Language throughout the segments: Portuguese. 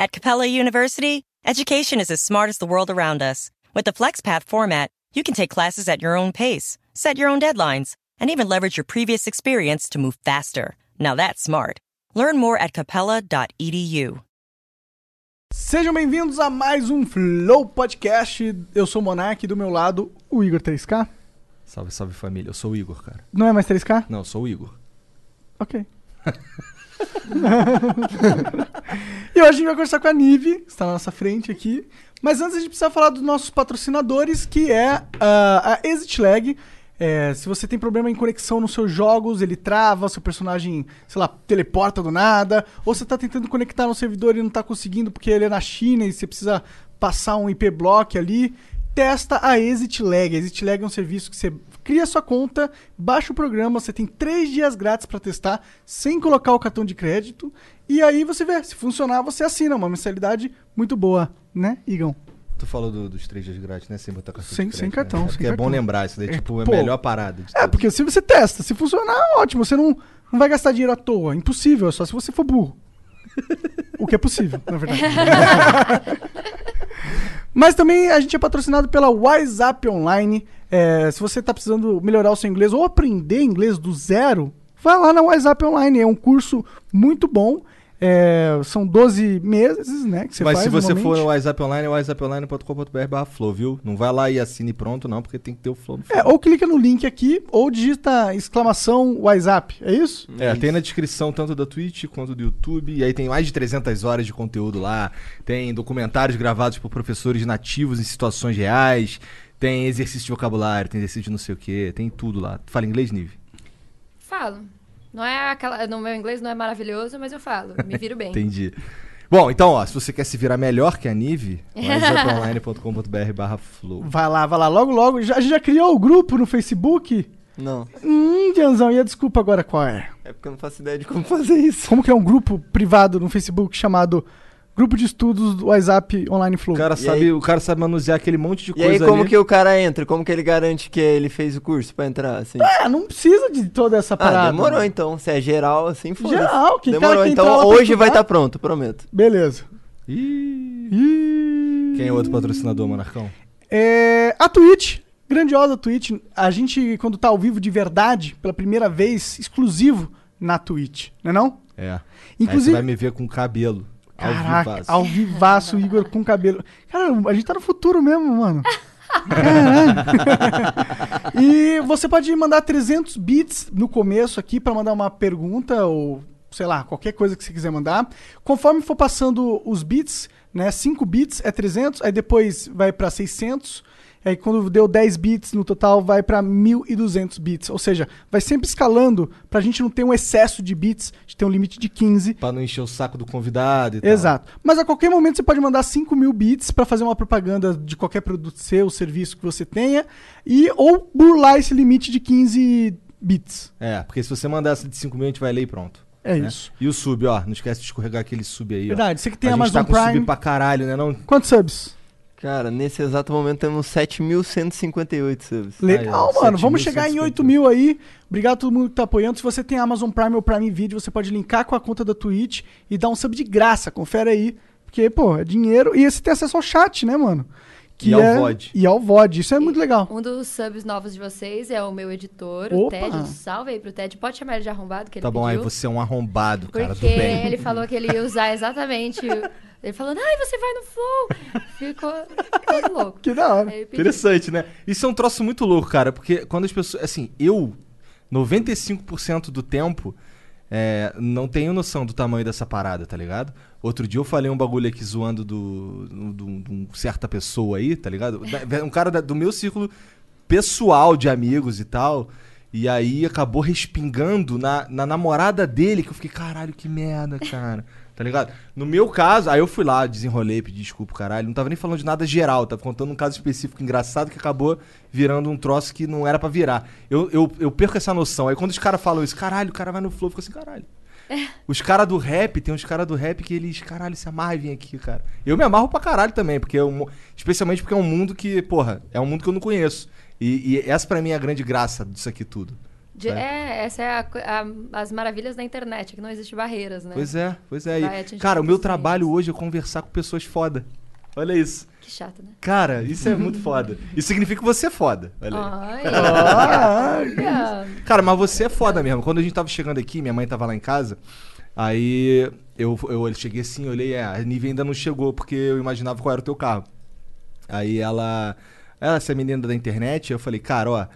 At Capella University, education is as smart as the world around us. With the FlexPath format, you can take classes at your own pace, set your own deadlines, and even leverage your previous experience to move faster. Now that's smart. Learn more at capella.edu. Sejam bem-vindos a mais um Flow Podcast. Eu sou o Monark, do meu lado, o Igor 3K. Salve, salve família. Eu sou o Igor, cara. Não é mais 3K? Não, eu sou o Igor. Ok. e hoje a gente vai conversar com a Nive, que está na nossa frente aqui. Mas antes a gente precisa falar dos nossos patrocinadores, que é ah, a Exit Lag. É, se você tem problema em conexão nos seus jogos, ele trava, seu personagem, sei lá, teleporta do nada, ou você está tentando conectar no servidor e não está conseguindo porque ele é na China e você precisa passar um IP block ali, testa a Exit Lag. A Exit Lag é um serviço que você cria sua conta, baixa o programa, você tem três dias grátis para testar, sem colocar o cartão de crédito, e aí você vê, se funcionar, você assina, uma mensalidade muito boa, né, Igão? Tu falou do- dos três dias grátis, né? Sem botar cartão Sem- de sem crédito, cartão, Né? É sem é cartão. bom lembrar, isso daí É, tipo, é pô. a melhor parada. de É, todas. porque se você testa, se funcionar, ótimo, você não, não vai gastar dinheiro à toa, impossível, é só se você for burro. o que é possível, na verdade. Mas também a gente é patrocinado pela WhatsApp Online. É, se você está precisando melhorar o seu inglês ou aprender inglês do zero, vai lá na WhatsApp Online. É um curso muito bom. É, são 12 meses, né? Que você Mas faz se você for no WhatsApp Online, é whatsapponline.com.br barra flow, viu? Não vai lá e assine pronto, não, porque tem que ter o flow no É, ou clica no link aqui, ou digita exclamação WhatsApp. É isso? É, tem na descrição tanto da Twitch quanto do YouTube. E aí tem mais de 300 horas de conteúdo lá. Tem documentários gravados por professores nativos em situações reais. Tem exercício de vocabulário, tem exercício de não sei o quê. Tem tudo lá. Fala inglês, Nive? Falo. Não é aquela. No meu inglês não é maravilhoso, mas eu falo. Me viro bem. Entendi. Bom, então, ó, se você quer se virar melhor que a Nive, whatsapponline.com.br barra flow. Vai lá, vai lá. Logo, logo. Já, a gente já criou o grupo no Facebook? Não, Hum, Dianzão, e a desculpa agora qual é? é porque eu não faço ideia de como fazer isso. Como que é um grupo privado no Facebook chamado Grupo de Estudos do WhatsApp Online Flow? O cara, E sabe, aí? o cara sabe manusear aquele monte de E aí, coisa como ali. que o cara entra? Como que ele garante que ele fez o curso pra entrar, assim? Ah, não precisa de toda essa parada. Ah, demorou mano. então. Se é geral, assim, foda Geral, que cara Demorou, que então hoje vai estar pronto, prometo. Beleza. Ih, E... Quem é o outro patrocinador, Monarcão? É, a Twitch, grandiosa Twitch. A gente, quando tá ao vivo de verdade, pela primeira vez, exclusivo na Twitch, não é não? É. Aí Inclusive- você vai me ver com cabelo. Caraca, vivaço. ao vivaço, Igor com cabelo. Cara, a gente tá no futuro mesmo, mano. Caralho. e você pode mandar 300 bits no começo aqui pra mandar uma pergunta ou, sei lá, qualquer coisa que você quiser mandar. Conforme for passando os bits, né, 5 bits é 300, aí depois vai pra 600, aí quando deu 10 bits no total vai pra 1200 bits. Ou seja, vai sempre escalando pra gente não ter um excesso de bits, a gente tem um limite de 15. Pra não encher o saco do convidado e tal. Exato. Mas a qualquer momento você pode mandar 5 mil bits para fazer uma propaganda de qualquer produto seu, serviço que você tenha, e ou burlar esse limite de 15 bits. É, porque se você mandar essa de 5 mil, a gente vai ler e pronto. É né? isso. E o sub, ó. Não esquece de escorregar aquele sub aí, ó. Verdade. Você que tem a Amazon gente tá com Prime. sub pra caralho, né? Não... Quantos subs? Cara, nesse exato momento temos 7.158 subs. Legal, Aí, ó, mano. Vamos 7.150. chegar em 8 mil aí. Obrigado a todo mundo que tá apoiando. Se você tem Amazon Prime ou Prime Video, você pode linkar com a conta da Twitch e dar um sub de graça. Confere aí. Porque, pô, é dinheiro. E você tem acesso ao chat, né, mano? E ao é... VOD. E ao VOD. Isso é muito legal. Um dos subs novos de vocês é o meu editor, Opa! o Ted. Um salve aí pro Ted. Pode chamar ele de arrombado, que ele Tá bom, aí pediu. você é um arrombado, cara, do Porque bem. ele falou que ele ia usar exatamente. Ele falou, ai, você vai no flow. Ficou todo louco. Que da hora. Interessante, né? Isso é um troço muito louco, cara, porque quando as pessoas. Assim, eu, 95% do tempo, é, não tenho noção do tamanho dessa parada, tá ligado? Outro dia eu falei um bagulho aqui zoando do, do, do- de um certa pessoa aí, tá ligado? Um cara da- do meu círculo pessoal de amigos e tal. E aí acabou respingando na, na namorada dele, que eu fiquei, caralho, que merda, cara. Tá ligado? No meu caso, aí eu fui lá, desenrolei, pedi desculpa, caralho. Não tava nem falando de nada geral, tava contando um caso específico engraçado que acabou virando um troço que não era pra virar. Eu, eu, eu perco essa noção. Aí quando os caras falam isso, caralho, o cara vai no flow, eu fico assim, caralho. Os caras do rap, tem uns caras do rap que eles, caralho, se amarram e vêm aqui, cara. Eu me amarro pra caralho também, porque é um, especialmente porque é um mundo que, porra, é um mundo que eu não conheço. E, e essa pra mim é a grande graça disso aqui tudo. De- é, essa é a a- as maravilhas da internet, que não existe barreiras, né? Pois é, pois é. E, cara, o meu trabalho meios. hoje é conversar com pessoas foda. Olha isso. Que chato, né? Cara, isso é muito foda. Isso significa que você é foda. Olha aí. Ah, olha. Cara, mas você é foda mesmo. Quando a gente tava chegando aqui, minha mãe tava lá em casa, aí eu, eu cheguei assim, olhei, é, a Nive ainda não chegou, porque eu imaginava qual era o teu carro. Aí ela, ela, essa menina da internet, eu falei, cara, ó,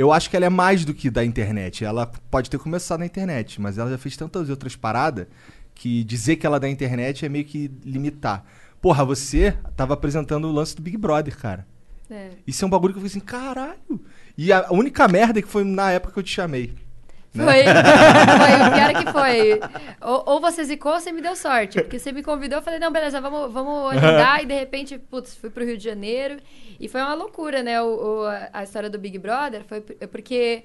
eu acho que ela é mais do que da internet. Ela pode ter começado na internet, mas ela já fez tantas outras paradas que dizer que ela é da internet é meio que limitar. Porra, você tava apresentando o lance do Big Brother, cara. É. Isso é um bagulho que eu falei assim, caralho. E a única merda é que foi na época que eu te chamei. Né? Foi, foi, o pior é que foi. Ou, ou você zicou ou você me deu sorte. Porque você me convidou, eu falei, não, beleza, vamos, vamos agendar. e de repente, putz, fui pro Rio de Janeiro. E foi uma loucura, né? O, o- a- história do Big Brother foi por- porque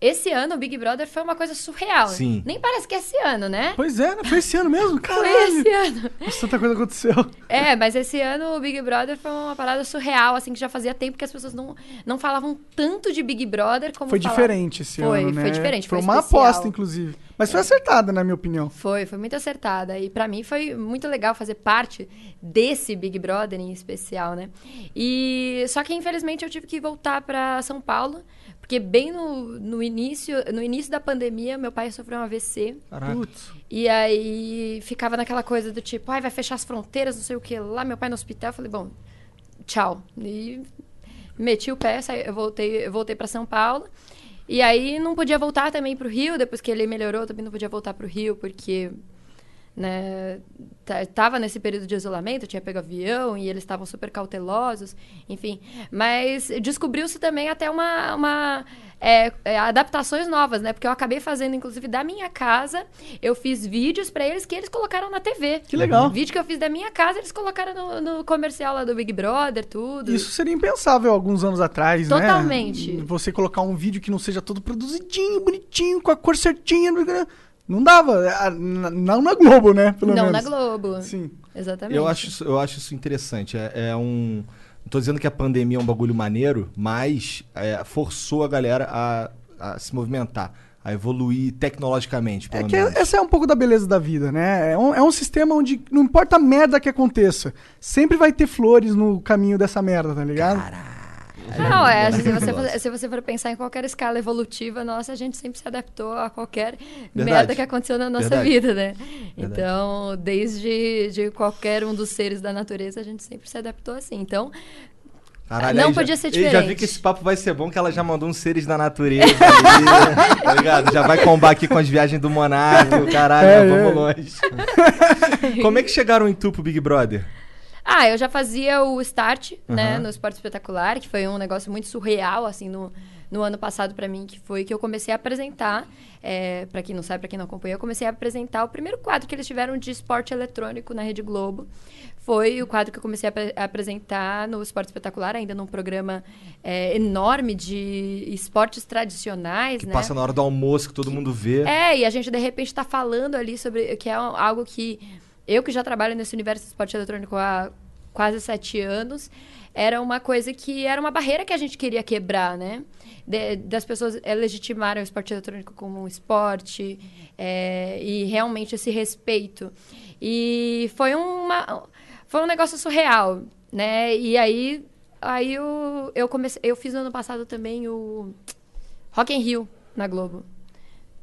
esse ano o Big Brother foi uma coisa surreal. Sim. Nem parece que é esse ano, né? Pois é, né? Foi esse ano mesmo? Foi Caralho. esse ano. Nossa, tanta coisa aconteceu. É, mas esse ano o Big Brother foi uma parada surreal, assim, que já fazia tempo que as pessoas não, não falavam tanto de Big Brother como Foi falavam. diferente esse Foi, ano, né? foi diferente, Foi, foi uma especial. aposta, inclusive. Mas foi acertada, na minha opinião. Foi, foi muito acertada. E pra mim foi muito legal fazer parte desse Big Brother em especial, né? E só que infelizmente eu tive que voltar pra São Paulo, porque bem no, no início, no início da pandemia, meu pai sofreu um AVC. Caraca. Putz. E aí ficava naquela coisa do tipo, ai, vai fechar as fronteiras, não sei o que lá, meu pai no hospital, eu falei, bom, tchau. E meti o pé, saí, eu voltei, eu voltei para São Paulo. E aí não podia voltar também pro Rio, depois que ele melhorou, também não podia voltar pro Rio, porque né, tava nesse período de isolamento, tinha pego avião e eles estavam super cautelosos, enfim. Mas descobriu-se também até uma, uma é, é, adaptações novas, né? Porque eu acabei fazendo, inclusive, da minha casa, eu fiz vídeos pra eles que eles colocaram na TV. Que legal. Vídeo que eu fiz da minha casa, eles colocaram no, no comercial lá do Big Brother, tudo. Isso seria impensável alguns anos atrás, né? Totalmente. Você colocar um vídeo que não seja todo produzidinho, bonitinho, com a cor certinha. Não dava. N- Não na Globo, né? Pelo Não, menos. na Globo. Sim. Exatamente. Eu acho, isso- eu acho isso interessante. É, é um. Não tô dizendo que a pandemia é um bagulho maneiro, mas é, forçou a galera a, a se movimentar, a evoluir tecnologicamente, É pelo que menos. essa é um pouco da beleza da vida, né? É um, é um sistema onde não importa a merda que aconteça, sempre vai ter flores no caminho dessa merda, tá ligado? Não, é, se você, for, se você for pensar em qualquer escala evolutiva, nossa, a gente sempre se adaptou a qualquer Verdade. merda que aconteceu na nossa Verdade. vida, né? Verdade. Então, desde de qualquer um dos seres da natureza, a gente sempre se adaptou assim. Então, Caralho, Não aí já- podia ser eu Já vi diferente. que esse papo vai ser bom, que ela já mandou uns seres da natureza ali, tá ligado? Já vai combar aqui com as viagens do Monark, caralho, É, vamos é. longe. Como é que chegaram em tu pro Big Brother? Ah, eu já fazia o start, né, Aham. no Esporte Espetacular, que foi um negócio muito surreal, assim, no, no ano passado pra mim, que foi que eu comecei a apresentar, é, para quem não sabe, pra quem não acompanha, eu comecei a apresentar o primeiro quadro que eles tiveram de esporte eletrônico na Rede Globo. Foi o quadro que eu comecei a, a apresentar no Esporte Espetacular, ainda num programa é, enorme de esportes tradicionais, Que né? passa na hora do almoço, que todo mundo vê. É, e a gente de repente tá falando ali sobre que é algo que eu que já trabalho nesse universo do esporte eletrônico há quase sete anos, era uma coisa que era uma barreira que a gente queria quebrar, né? De- das pessoas é, legitimarem o esporte eletrônico como um esporte é, e realmente esse respeito. E foi uma foi um negócio surreal, né? E aí aí eu, eu comecei eu fiz no ano passado também o Rock in Rio na Globo.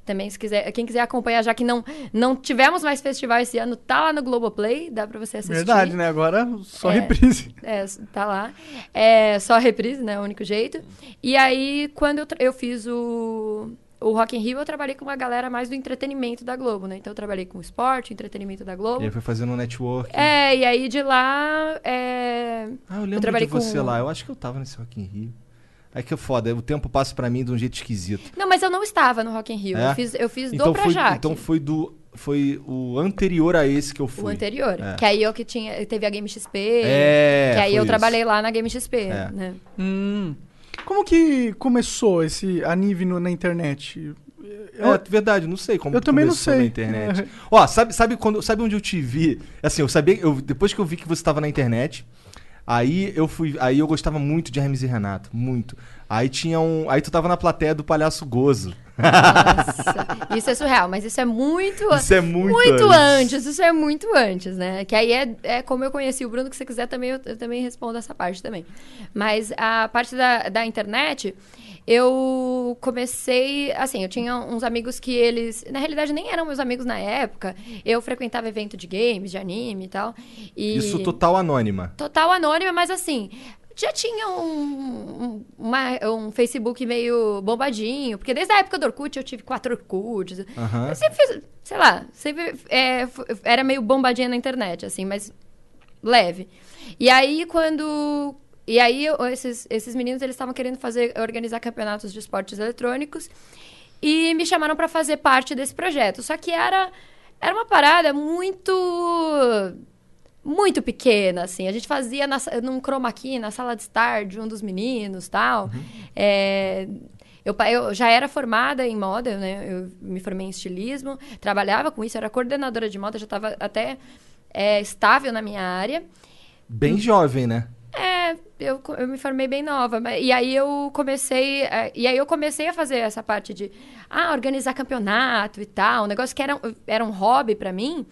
Também, se quiser, quem quiser acompanhar, já que não, não tivemos mais festival esse ano, tá lá no Globoplay, dá pra você assistir. Verdade, né? Agora só É. reprise. É, tá lá. É só reprise, né? O único jeito. E aí, quando eu, eu fiz o, o Rock in Rio, eu trabalhei com uma galera mais do entretenimento da Globo, né? Então, eu trabalhei com esporte, entretenimento da Globo. E aí foi fazendo um network. É, e aí de lá... É... Ah, eu lembro trabalhei de você com- lá. Eu acho que eu tava nesse Rock in Rio. Aí que é foda, o tempo passa pra mim de um jeito esquisito. Não, mas eu não estava no Rock in Rio. É? Eu fiz, eu fiz Então do foi, então foi do foi o anterior a esse que eu fui. O anterior. É. Que aí eu que tinha... Teve a Game XP. É, Que aí eu isso. trabalhei lá na Game XP, É. né? Hum. Como que começou esse Anive no- na internet? É, verdade, não sei como Eu também não começou sei. na internet. Ó, sabe, sabe quando, sabe onde eu te vi? Assim, eu sabia, eu, depois que eu vi que você estava na internet, aí eu fui, aí eu gostava muito de Hermes e Renato, muito. Aí tinha um, aí tu tava na plateia do Palhaço Gozo. Nossa, isso é surreal, mas isso é muito. Isso é muito muito antes. antes. Isso é muito antes, né? Que aí é, é como eu conheci o Bruno, que se você quiser também, eu, eu também respondo essa parte também. Mas a parte da, da internet, eu comecei. Assim, eu tinha uns amigos que eles. Na realidade, nem eram meus amigos na época. Eu frequentava evento de games, de anime e tal. E... Isso total anônima. Total anônima, mas assim, já tinha um, um, uma- um Facebook meio bombadinho, porque desde a época do Orkut eu tive quatro Orkuts. Aham. Eu sempre fiz, sei lá, sempre é, era meio bombadinha na internet, assim, mas leve. E aí quando. E aí esses, esses meninos eles estavam querendo fazer, organizar campeonatos de esportes eletrônicos e me chamaram para fazer parte desse projeto. Só que era, era uma parada muito muito pequena, assim. A gente fazia na, num chroma key, na sala de estar de um dos meninos, tal. É, eu, eu já era formada em moda, né? Eu me formei em estilismo, trabalhava com isso, era coordenadora de moda, já estava até é, estável na minha área. Bem jovem, né? É, eu, eu me formei bem nova. mas- E aí eu comecei. é, E aí eu comecei a fazer essa parte de ah, organizar campeonato e tal. Um negócio que era, um- era um hobby pra mim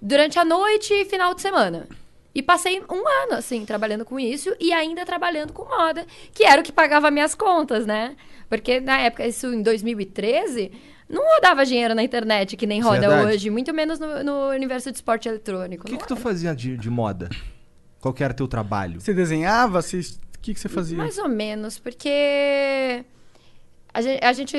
durante a noite e final de semana. E passei um ano, assim, trabalhando com isso e ainda trabalhando com moda, que era o que pagava minhas contas, né? Porque na época, isso em 2013, não rodava dinheiro na internet que nem roda Verdade. hoje, muito menos no, no universo de esporte eletrônico. O que, que tu fazia de, de moda? Qual que era teu trabalho? Você desenhava? Você... O que, que você fazia? Mais ou menos, porque a gente, a, gente,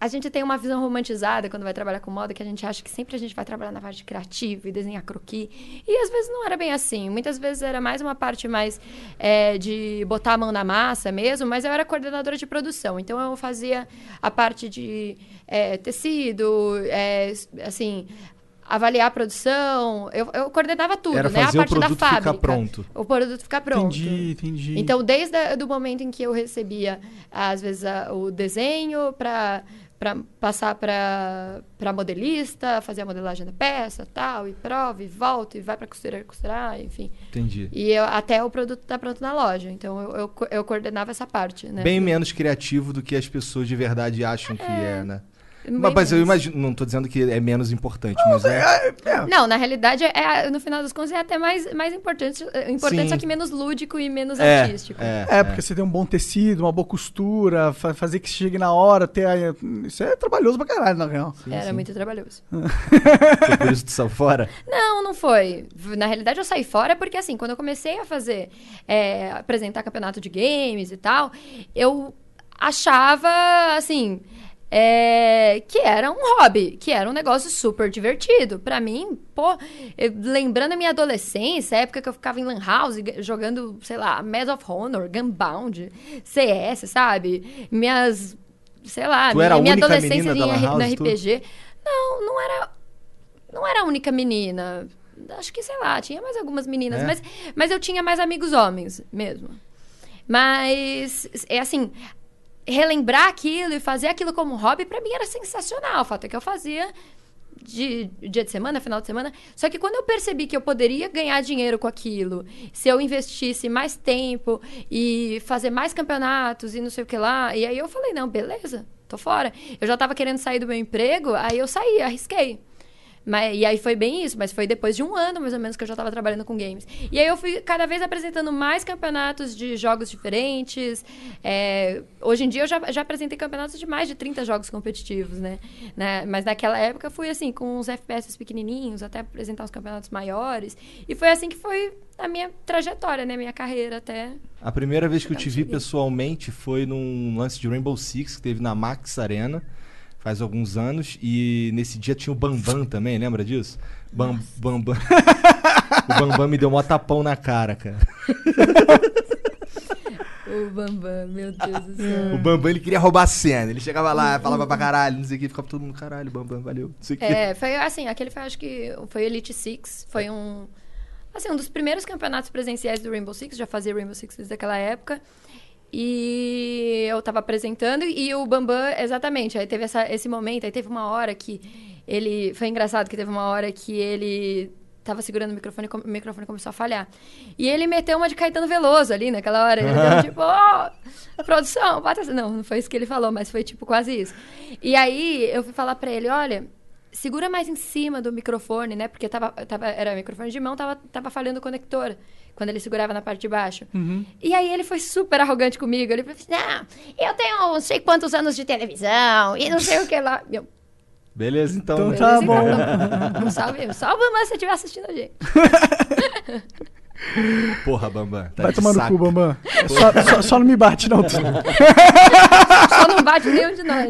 a gente tem uma visão romantizada quando vai trabalhar com moda, que a gente acha que sempre a gente vai trabalhar na parte criativa e desenhar croquis. E às vezes não era bem assim. Muitas vezes era mais uma parte mais é, de botar a mão na massa mesmo, mas eu era coordenadora de produção. Então eu fazia a parte de é, tecido, é, assim. Avaliar a produção, eu, eu coordenava tudo, Era né? A parte da produto ficar fábrica. pronto. O produto ficar pronto. Entendi, entendi. Então, desde o momento em que eu recebia, às vezes, a- o desenho para passar para modelista, fazer a modelagem da peça, tal, e prova, e volta, e vai para costureira costurar, enfim. Entendi. E eu- até o produto tá pronto na loja. Então, eu, eu, eu coordenava essa parte, né? Bem menos criativo do que as pessoas de verdade acham que é, né? Mas, mas eu imagino, não tô dizendo que é menos importante, mas é. Não, na realidade, é, no final das contas, é até mais, mais importante, é importante Sim. só que menos lúdico e menos É, artístico. é, É, porque você tem um bom tecido, uma boa costura, fa- fazer que chegue na hora, ter a... Isso é trabalhoso pra caralho, na real. Era muito trabalhoso. Foi por isso que tu saiu fora? Não, não foi. Na realidade, eu saí fora porque, assim, quando eu comecei a fazer, é, apresentar campeonato de games e tal, eu achava, assim, é, que era um hobby, que era um negócio super divertido. Pra mim, pô, eu- lembrando a minha adolescência, a época que eu ficava em Lan House jogando, sei lá, Medal of Honor, Gunbound, CS, sabe? Minhas. Sei lá, Tu era minha, minha adolescência em- Lan no House, tu? RPG. Não, não era não era a única menina. Acho que, sei lá, tinha mais algumas meninas. É? Mas, mas eu tinha mais amigos homens mesmo. Mas, é assim, relembrar aquilo e fazer aquilo como hobby, pra mim era sensacional. O fato é que eu fazia de dia de semana, final de semana. Só que quando eu percebi que eu poderia ganhar dinheiro com aquilo, se eu investisse mais tempo e fazer mais campeonatos e não sei o que lá, e aí eu falei, não, beleza, tô fora. Eu já tava querendo sair do meu emprego, aí eu saí, arrisquei. Mas, e aí foi bem isso, mas foi depois de um ano, mais ou menos, que eu já estava trabalhando com games. E aí eu fui cada vez apresentando mais campeonatos de jogos diferentes. É, hoje em dia eu já, já apresentei campeonatos de mais de 30 jogos competitivos, né? né? Mas naquela época eu fui assim, com uns FPS pequenininhos, até apresentar os campeonatos maiores. E foi assim que foi a minha trajetória, né? Minha carreira até. A primeira vez que eu te vi pessoalmente foi num lance de Rainbow Six que teve na Max Arena faz alguns anos e nesse dia tinha o Bambam também, lembra disso? Bam, Bambam. o Bambam me deu um tapão na cara, cara. O Bambam, meu Deus do céu. O Bambam ele queria roubar a cena. Ele chegava lá, falava pra caralho, não sei o que, ficava todo mundo caralho, Bambam, valeu. Não sei o que. É, foi assim, aquele foi, acho que foi Elite Six, foi um, assim, um dos primeiros campeonatos presenciais do Rainbow Six, já fazia Rainbow Six desde aquela época. E eu tava apresentando e o Bambam, exatamente, aí teve essa, esse momento, aí teve uma hora que ele, foi engraçado que teve uma hora que ele tava segurando o microfone e o microfone começou a falhar. E ele meteu uma de Caetano Veloso ali naquela hora. Ele deu tipo, ó, produção, bota essa. Não, não foi isso que ele falou, mas foi tipo quase isso. E aí eu fui falar pra ele: olha, segura mais em cima do microfone, né? Porque tava, tava, era microfone de mão, tava, tava falhando o conector. Quando ele segurava na parte de baixo. E aí ele foi super arrogante comigo. Ele falou assim: não, eu tenho não sei quantos anos de televisão e não sei o que lá. Eu, Beleza, então. Então né? tá Beleza, bom. então. Um salve, salve, mas se você estiver assistindo a gente. Porra, Bambam. Tá Vai tomar no cu, Bambam. Só, só- só não me bate, não. Só não bate nenhum de nós.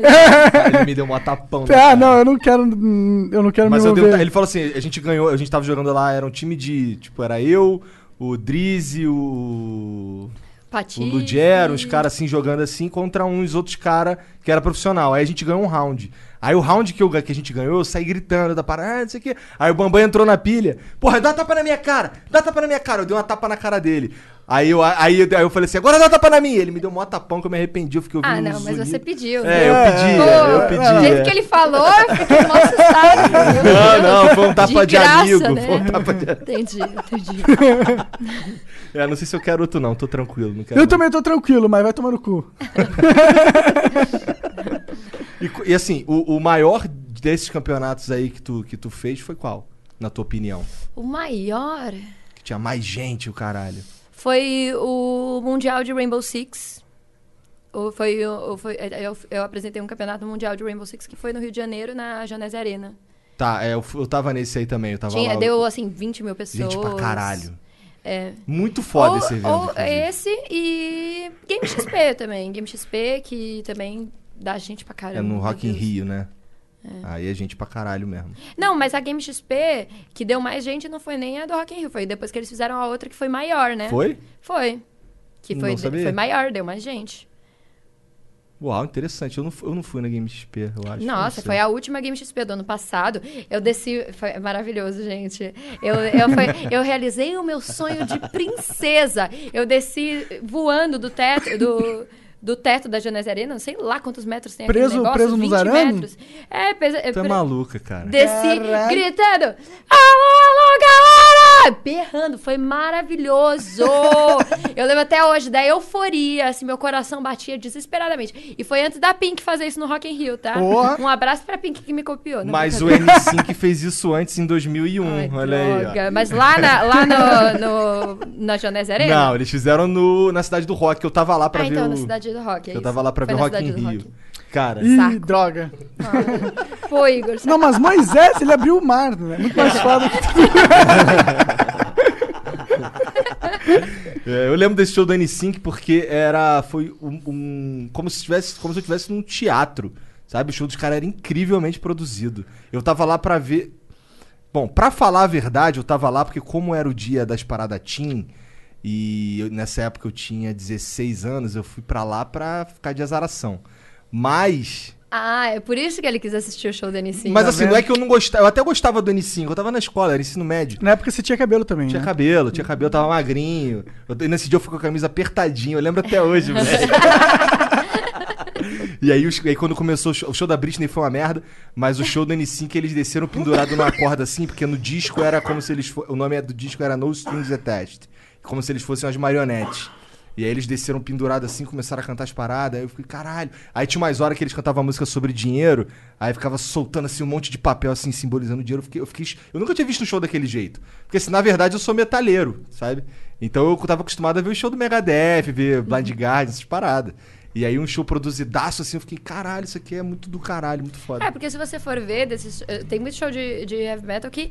Ele me deu um tapão. na Ah, cara. não, eu não quero. hum, Eu não quero Mas me eu dei ele falou assim: a gente ganhou, a gente tava jogando lá, era um time de. Tipo, era eu, o Drizzy, o. Pati. O Lugero, uns caras assim jogando assim contra uns outros caras que era profissional. Aí a gente ganhou um round. Aí o round que, eu, que a gente ganhou, eu saí gritando da parada, ah, não sei o quê. Aí o Bambam entrou na pilha. Porra, dá uma tapa na minha cara, dá uma tapa na minha cara. Eu dei uma tapa na cara dele. Aí eu, aí, eu- aí eu falei assim, agora dá tapa na minha. Ele me deu um maior tapão que eu me arrependi, eu fiquei ouvindo Ah, um não, mas você pediu. É, eu É, pedi, Pô, eu pedi. Do jeito é. que ele falou, eu fiquei mal assustado. Não, não, foi um tapa de, graça, amigo. né? Foi um tapa de... Entendi, entendi. É, não sei se eu quero outro não, tô tranquilo. Não quero Eu não. também tô tranquilo, mas vai tomar no cu. E, e assim, o, o maior desses campeonatos aí que tu, que tu fez foi qual? Na tua opinião? O maior Que tinha mais gente, o caralho. Foi o Mundial de Rainbow Six. Ou foi, ou foi, eu, eu apresentei um campeonato mundial de Rainbow Six que foi no Rio de Janeiro, na Janese Arena. Tá, é, eu, eu tava nesse aí também, eu tava Tinha, lá. deu, assim, 20 mil pessoas. Gente pra caralho. É. Muito foda ou, esse evento. ou esse e Game XP também. Game XP, que também dá gente pra caramba. É no Rock in. Rio, né? Aí é gente pra caralho mesmo. Não, mas a Game XP, que deu mais gente, não foi nem a do Rock in Rio. Foi depois que eles fizeram a outra que foi maior, né? Foi? Foi. Que foi, foi maior, deu mais gente. Uau, interessante. Eu não, eu não fui na Game XP, eu acho. Nossa, foi a última Game XP do ano passado. Eu desci. Foi maravilhoso, gente. Eu, eu, foi- eu realizei o meu sonho de princesa. Eu desci voando do teto. Do, do teto da Janese Arena, não sei lá quantos metros tem Preso- aquele negócio, preso nos 20 arames? metros. É, pesa, é Tu é pre- maluca, cara. Desci Caraca. gritando: Alô, Berrando, foi maravilhoso! eu lembro até hoje da euforia, assim, meu coração batia desesperadamente. E foi antes da Pink fazer isso no Rock in Rio, tá? Porra. Um abraço pra Pink que me copiou. Mas o brincadeira. N5 fez isso antes em 2001. Ai, olha aí. ó. droga. Mas lá na, lá no, no, na Janese Arena? Não, eles fizeram no, na cidade do Rock, que eu tava lá pra ah, ver então, o... na Cidade do Rock. é Eu isso. tava lá pra Foi ver o na Rock in Rio. Rock. Cara, Ih, Saco. droga. Pô, Igor. Não, mas Moisés, ele abriu o mar, né? Muito mais foda que É, eu lembro desse show do N5 porque era foi um, um- como se tivesse como se eu estivesse num teatro, sabe? O show dos caras era incrivelmente produzido. Eu tava lá pra ver Bom, pra falar a verdade, eu tava lá porque como era o dia das paradas Team e eu- nessa época eu tinha 16 anos, eu fui pra lá pra ficar de azaração. Mas Ah, é por isso que ele quis assistir o show do N5. mas tá assim, vendo? não é que eu não gostava, eu até gostava do N5, eu tava na escola, era ensino médio. Na época você tinha cabelo também, Tinha né? cabelo, tinha cabelo, tava magrinho. Eu, e nesse dia eu fui com a camisa apertadinha, eu lembro até hoje, velho. E aí, os- aí quando começou o show, o show da Britney foi uma merda, mas o show do N5 eles desceram pendurado numa corda assim, porque no disco era como se eles o nome do disco era No Strings Attached, como se eles fossem umas marionetes. E aí eles desceram pendurados assim, começaram a cantar as paradas, aí eu fiquei, caralho. Aí tinha umas horas que eles cantavam música sobre dinheiro, aí ficava soltando assim um monte de papel assim, simbolizando dinheiro. Eu fiquei, eu fiquei. Eu nunca tinha visto um show daquele jeito. Porque assim, na verdade eu sou metalheiro, sabe? Então eu tava acostumado a ver o show do Megadeth, ver Blind Guardian, essas paradas. E aí um show produzidaço assim, eu fiquei, caralho, isso aqui é muito do caralho, muito foda. É, porque se você for ver, desses, eh, tem muito show de, de heavy metal que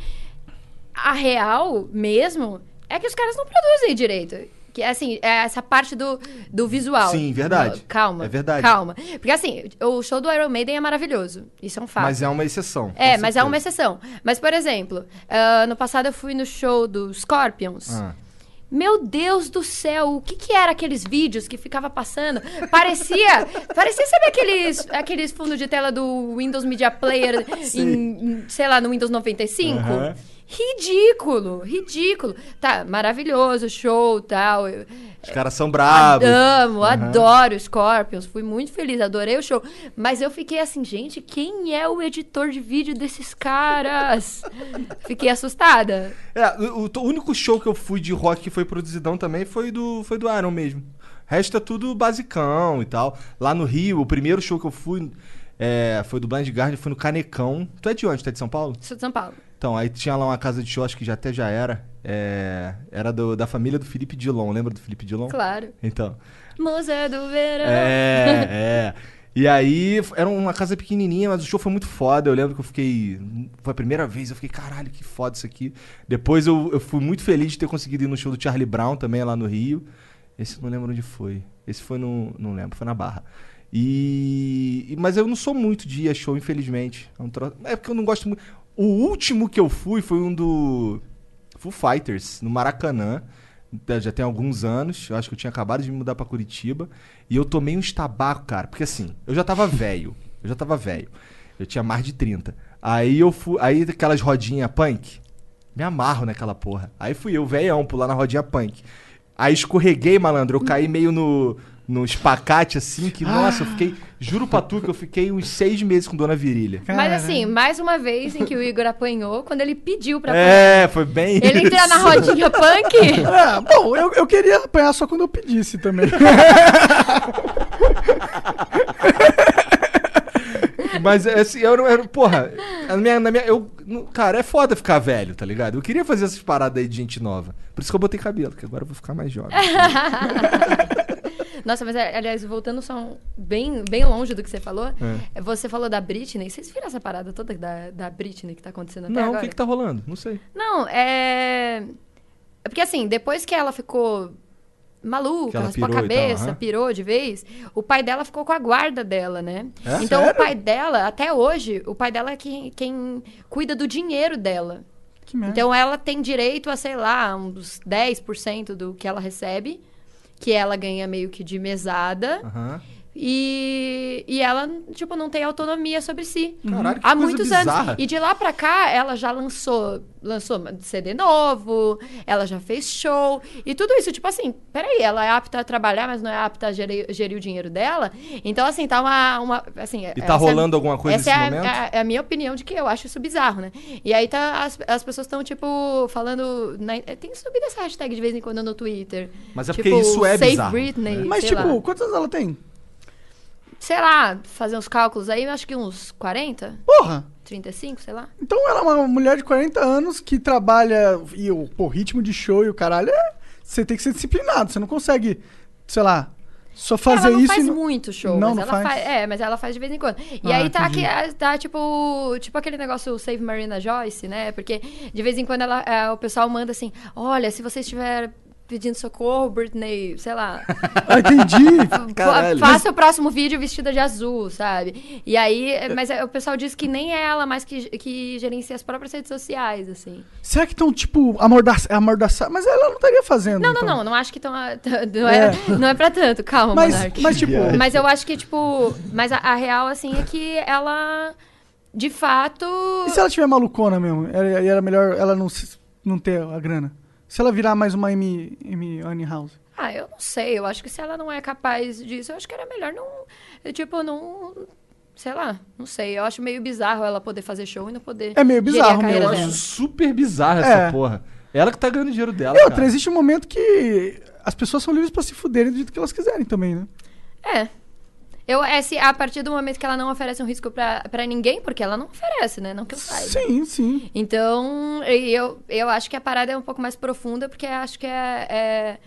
a real mesmo é que os caras não produzem direito. Que assim, é essa parte do, do visual. Sim, verdade. Não, Calma. É verdade. Calma. Porque assim, o show do Iron Maiden é maravilhoso. Isso é um fato. Mas é uma exceção. É, mas é uma exceção. Mas, por exemplo, ah, no passado eu fui no show do Scorpions. Ah. Meu Deus do céu, o que que era aqueles vídeos que ficava passando? Parecia, parecia, sabe aqueles, aqueles fundos de tela do Windows Media Player em, em, sei lá, no Windows 95? Aham. Ridículo, ridículo. Tá, maravilhoso, show, tal. Eu- Os caras são bravos. Amo, Aham. adoro Scorpions, fui muito feliz, adorei o show. Mas eu fiquei assim, gente, quem é o editor de vídeo desses caras? fiquei assustada. É, o, o- único show que eu fui de rock que foi produzidão também foi do, foi do Iron mesmo. O resto é tudo basicão e tal. Lá no Rio, o primeiro show que eu fui é, foi do Blind Guardian, foi no Canecão. Tu é de onde? Tu é de São Paulo? Sou de São Paulo. Então, aí tinha lá uma casa de show, acho que já até já era. É, era do- da família do Felipe Dilon. Lembra do Felipe Dilon? Claro. Então. Moça do verão. É, é. E aí, era uma casa pequenininha, mas o show foi muito foda. Eu lembro que eu fiquei. Foi a primeira vez, eu fiquei, caralho, que foda isso aqui. Depois eu, eu fui muito feliz de ter conseguido ir no show do Charlie Brown também, lá no Rio. Esse eu não lembro onde foi. Esse foi no. Não lembro, foi na Barra. E. e- Mas eu não sou muito de ir a show, infelizmente. É, um tro... é porque eu não gosto muito. O último que eu fui foi um do. Foo Fighters, no Maracanã. Já- tem alguns anos. Eu acho que eu tinha acabado de me mudar pra Curitiba. E eu tomei uns tabaco, cara. Porque assim, eu já tava velho. Eu já tava velho. Eu tinha mais de 30. Aí eu fui. Aí aquelas rodinhas punk. Me amarro naquela porra. Aí fui eu, velhão, pular na rodinha punk. Aí escorreguei, malandro. Eu caí meio no, no espacate, assim, que, nossa, eu fiquei. Juro pra tu que eu fiquei uns seis meses com dona virilha. Mas assim, mais uma vez em que o Igor apanhou, quando ele pediu pra É, foi bem. apanhar. Ele entrar na isso. rodinha punk. É, bom, eu, eu queria apanhar só quando eu pedisse também. Mas assim, eu não era. Porra, na minha, na minha, eu, cara, é foda ficar velho, tá ligado? Eu queria fazer essas paradas aí de gente nova. Por isso que eu botei cabelo, porque agora eu vou ficar mais jovem. Nossa, mas aliás, voltando só bem, bem longe do que você falou, você falou da Britney. Vocês viram essa parada toda da, da Britney que tá acontecendo até não, o agora? que que tá rolando? Não sei. Não, é. É porque assim, depois que ela ficou maluca, ela raspou a tal, cabeça, aham. pirou de vez, o pai dela ficou com a guarda dela, né? É? Então Sério? o pai dela, até hoje, o pai dela é quem, quem cuida do dinheiro dela. Então ela tem direito a, sei lá, uns 10% do que ela recebe, que ela ganha meio que de mesada. Aham. E, e ela, tipo, não tem autonomia sobre si. Caralho, que Há coisa muitos bizarra. anos. E de lá pra cá, ela já lançou, lançou CD novo, ela já fez show. E tudo isso, tipo assim, peraí, ela é apta a trabalhar, mas não é apta a gerir, gerir o dinheiro dela. Então, assim, tá uma. uma assim, E tá rolando alguma coisa essa nesse é a- momento? a- é a minha opinião de que eu acho isso bizarro, né? E aí tá, as, as pessoas estão, tipo, falando. na- tem subido essa hashtag de vez em quando no Twitter. Mas é tipo, porque isso é Save bizarro, Britney. né? Mas, sei tipo, lá. quantos anos ela tem? Sei lá, fazer uns cálculos aí, acho que uns 40, Porra! 35, sei lá. Então ela é uma mulher de 40 anos que trabalha. E o pô, ritmo de show e o caralho é. Você tem que ser disciplinado. Você não consegue, sei lá, só fazer ela não isso. faz não... muito show, Não, mas não ela faz? faz. É, mas ela faz de vez em quando. E Ah, aí tá, entendi. aqui, tá tipo, tipo aquele negócio Save Marina Joyce, né? Porque de vez em quando ela, é, o pessoal manda assim: olha, se você estiver pedindo socorro, Britney, sei lá. Ah, entendi. Caralho. Faça o próximo vídeo vestida de azul, sabe? E aí, mas é, o pessoal diz que nem é ela mais que, que gerencia as próprias redes sociais, assim. Será que estão, tipo, amordaça... amordaçar? Mas ela não estaria fazendo. Não, não, então. não, não acho que tão, não, é, não é pra tanto, calma, Mas, Monark. mas tipo. Mas eu acho que, tipo. Mas a, a real, assim, é que ela. De fato. e se ela tiver malucona mesmo? Era, e era melhor ela não, não ter a grana? Se ela virar mais uma Amy, Amy House? Ah, eu não sei. Eu acho que se ela não é capaz disso, eu acho que era melhor não. eu, Tipo, não. Sei lá, não sei. Eu acho meio bizarro ela poder fazer show e não poder. É meio bizarro carreira Eu mesmo. acho super bizarra É. essa porra. Ela que tá ganhando dinheiro dela. E outra, cara. existe um momento que as pessoas são livres pra se fuderem do jeito que elas quiserem também, né? É. Eu, é, se, a partir do momento que ela não oferece um risco pra, pra ninguém, porque ela não oferece, né? Não que eu saiba. Sim, sim. Então, eu, eu acho que a parada é um pouco mais profunda, porque acho que é. é,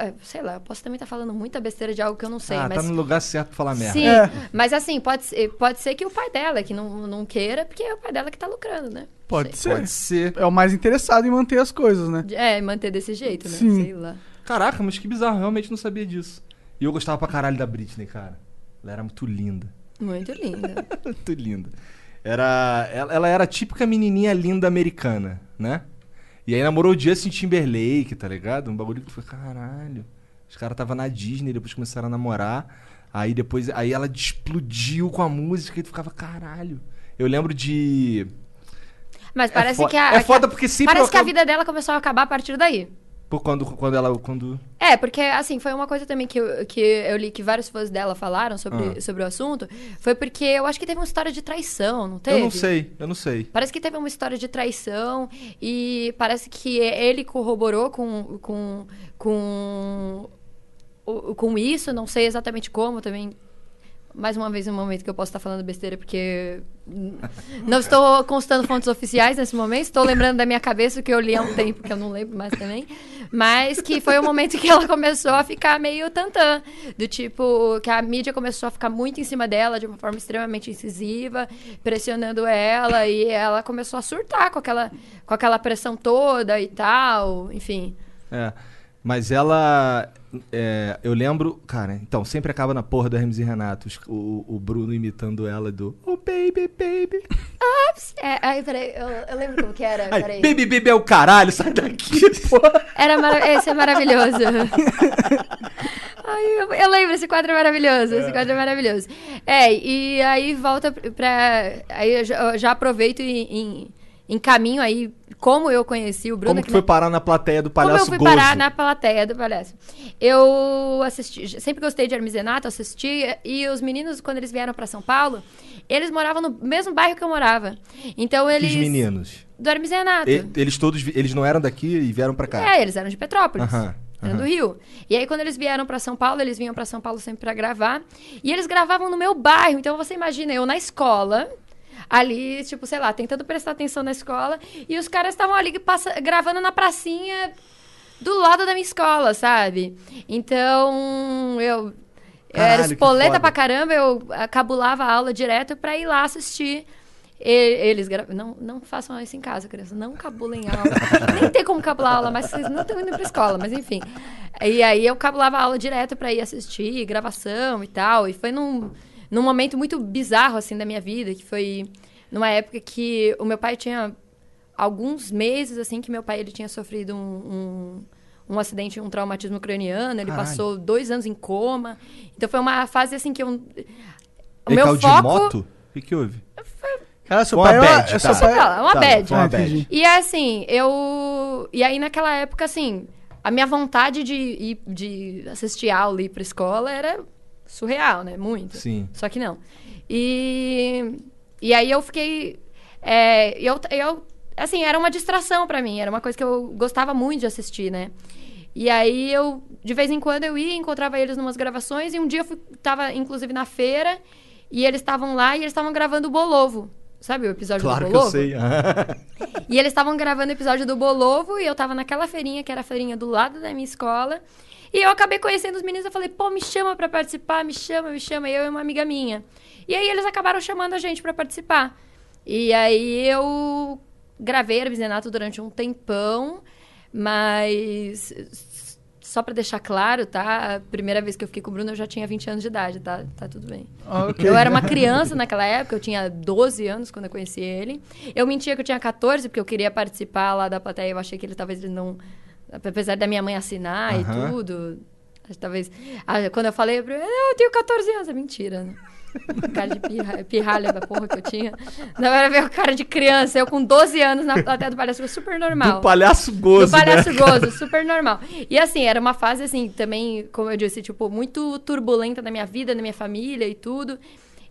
é, sei lá, eu posso também estar falando muita besteira de algo que eu não sei, ah, mas. tá no lugar certo pra falar merda. Sim, É. mas assim, pode ser, pode ser que o pai dela que não, não queira, porque é o pai dela que tá lucrando, né? Pode Sei. ser. Pode ser. É o mais interessado em manter as coisas, né? É, manter desse jeito, né? Sim. Sei lá. Caraca, mas que bizarro, eu realmente não sabia disso. E eu gostava pra caralho da Britney, cara. Ela era muito linda. Muito linda. muito linda. Era, ela, ela era a típica menininha linda americana, né? E aí namorou o Justin Timberlake, tá ligado? Um bagulho que foi, caralho. Os caras tava na Disney, depois começaram a namorar. Aí depois, aí ela explodiu com a música e tu ficava, caralho. Eu lembro de... Mas parece fo- que a. é foda porque sempre Parece que a vida dela começou a acabar a partir daí. Por quando, quando ela. Quando... É, porque, assim, foi uma coisa também que eu, que eu li que vários fãs dela falaram sobre, Ah. sobre o assunto. Foi porque eu acho que teve uma história de traição, não teve? Eu não sei, eu não sei. Parece que teve uma história de traição e parece que ele corroborou com, com, com, com isso, não sei exatamente como também. Mais uma vez, um momento que eu posso estar falando besteira, porque não estou constando fontes oficiais nesse momento. Estou lembrando da minha cabeça o que eu li há um tempo, que eu não lembro mais também. Mas que foi o momento que ela começou a ficar meio tantã. Do tipo, que a mídia começou a ficar muito em cima dela de uma forma extremamente incisiva, pressionando ela. E ela começou a surtar com aquela, com aquela pressão toda e tal. Enfim. É. Mas ela. É, eu lembro. Cara, então, sempre acaba na porra da Hermes e Renato. O, o Bruno imitando ela do. Oh, baby, baby. É, aí, peraí, eu, eu lembro como que era. Ai, Peraí. baby, baby é o caralho, sai daqui, porra. Era mara... Esse é maravilhoso. Ai, eu, eu lembro, esse quadro é maravilhoso. Esse quadro é maravilhoso. É, e aí volta pra. Aí eu já, eu já aproveito em, encaminho aí como eu conheci o Bruno. Como que que foi na- parar na plateia do como palhaço eu fui Gozo? parar na plateia do palhaço? Eu assisti, sempre gostei de Hermes e Renato, assisti, e os meninos, quando eles vieram pra São Paulo, eles moravam no mesmo bairro que eu morava. Então eles. Os meninos. Do Hermes e eles todos. Eles não eram daqui e vieram pra cá. É, eles eram de Petrópolis. Aham, Eram aham. do Rio. E aí, quando eles vieram pra São Paulo, eles vinham pra São Paulo sempre pra gravar. E eles gravavam no meu bairro. Então, você imagina, eu na escola, ali, tipo, sei lá, tentando prestar atenção na escola. E os caras estavam ali passa- gravando na pracinha do lado da minha escola, sabe? Então, eu. Eu era Caralho, que espoleta pra caramba, eu ah, cabulava a aula direto pra ir lá assistir. E- Eles gra... não, não façam isso em casa, criança. Não cabulem aula. Nem tem como cabular aula, mas vocês não estão indo pra escola, mas enfim. E aí eu cabulava aula direto pra ir assistir, gravação e tal. E foi num, num momento muito bizarro, assim, da minha vida, que foi numa época que o meu pai tinha alguns meses, assim, que meu pai ele tinha sofrido um, um, um acidente, um traumatismo craniano. Ele Caralho. passou dois anos em coma. Então foi uma fase, assim, que eu... O Ele meu caiu foco... de moto? O que, que houve? Cara, seu Uma pai é uma- bad, é seu tá. pai- é uma Tá, bad. uma bad. E assim, eu. E aí naquela época, assim, a minha vontade de ir de assistir aula e ir pra escola era surreal, né? Muito. Sim. Só que não. E. E aí eu fiquei. é, eu, eu. Assim, era uma distração pra mim, era uma coisa que eu gostava muito de assistir, né? E aí eu, de vez em quando, eu ia, encontrava eles numas gravações, e um dia eu fui, tava, inclusive, na feira, e eles estavam lá e eles estavam gravando o Bolovo. Sabe o episódio Claro do que eu Bolovo? sei. E eles estavam gravando o episódio do Bolovo e eu tava naquela feirinha, que era a feirinha do lado da minha escola. E eu acabei conhecendo os meninos, eu falei, pô, me chama pra participar, me chama, me chama. Eu e uma amiga minha. E aí eles acabaram chamando a gente pra participar. E aí eu gravei Hermes Renato durante um tempão, mas só pra deixar claro, tá? A primeira vez que eu fiquei com o Bruno eu já tinha 20 anos de idade, tá? Tá tudo bem. Ah, ok. Eu era uma criança naquela época, eu tinha 12 anos quando eu conheci ele. Eu mentia que eu tinha 14, porque eu queria participar lá da plateia. Eu achei que ele talvez ele não. Apesar da minha mãe assinar Aham. e tudo. Talvez. Quando eu falei, eu, falei, "Não, eu tenho 14 anos. É mentira, né? cara de pirra- pirralha da porra que eu tinha. Não era ver o cara de criança, eu com 12 anos na plateia do palhaço, foi super normal. Do palhaço gozo, Do palhaço né? gozo, super normal. E assim, era uma fase, assim, também, como eu disse, tipo, muito turbulenta na minha vida, na minha família e tudo.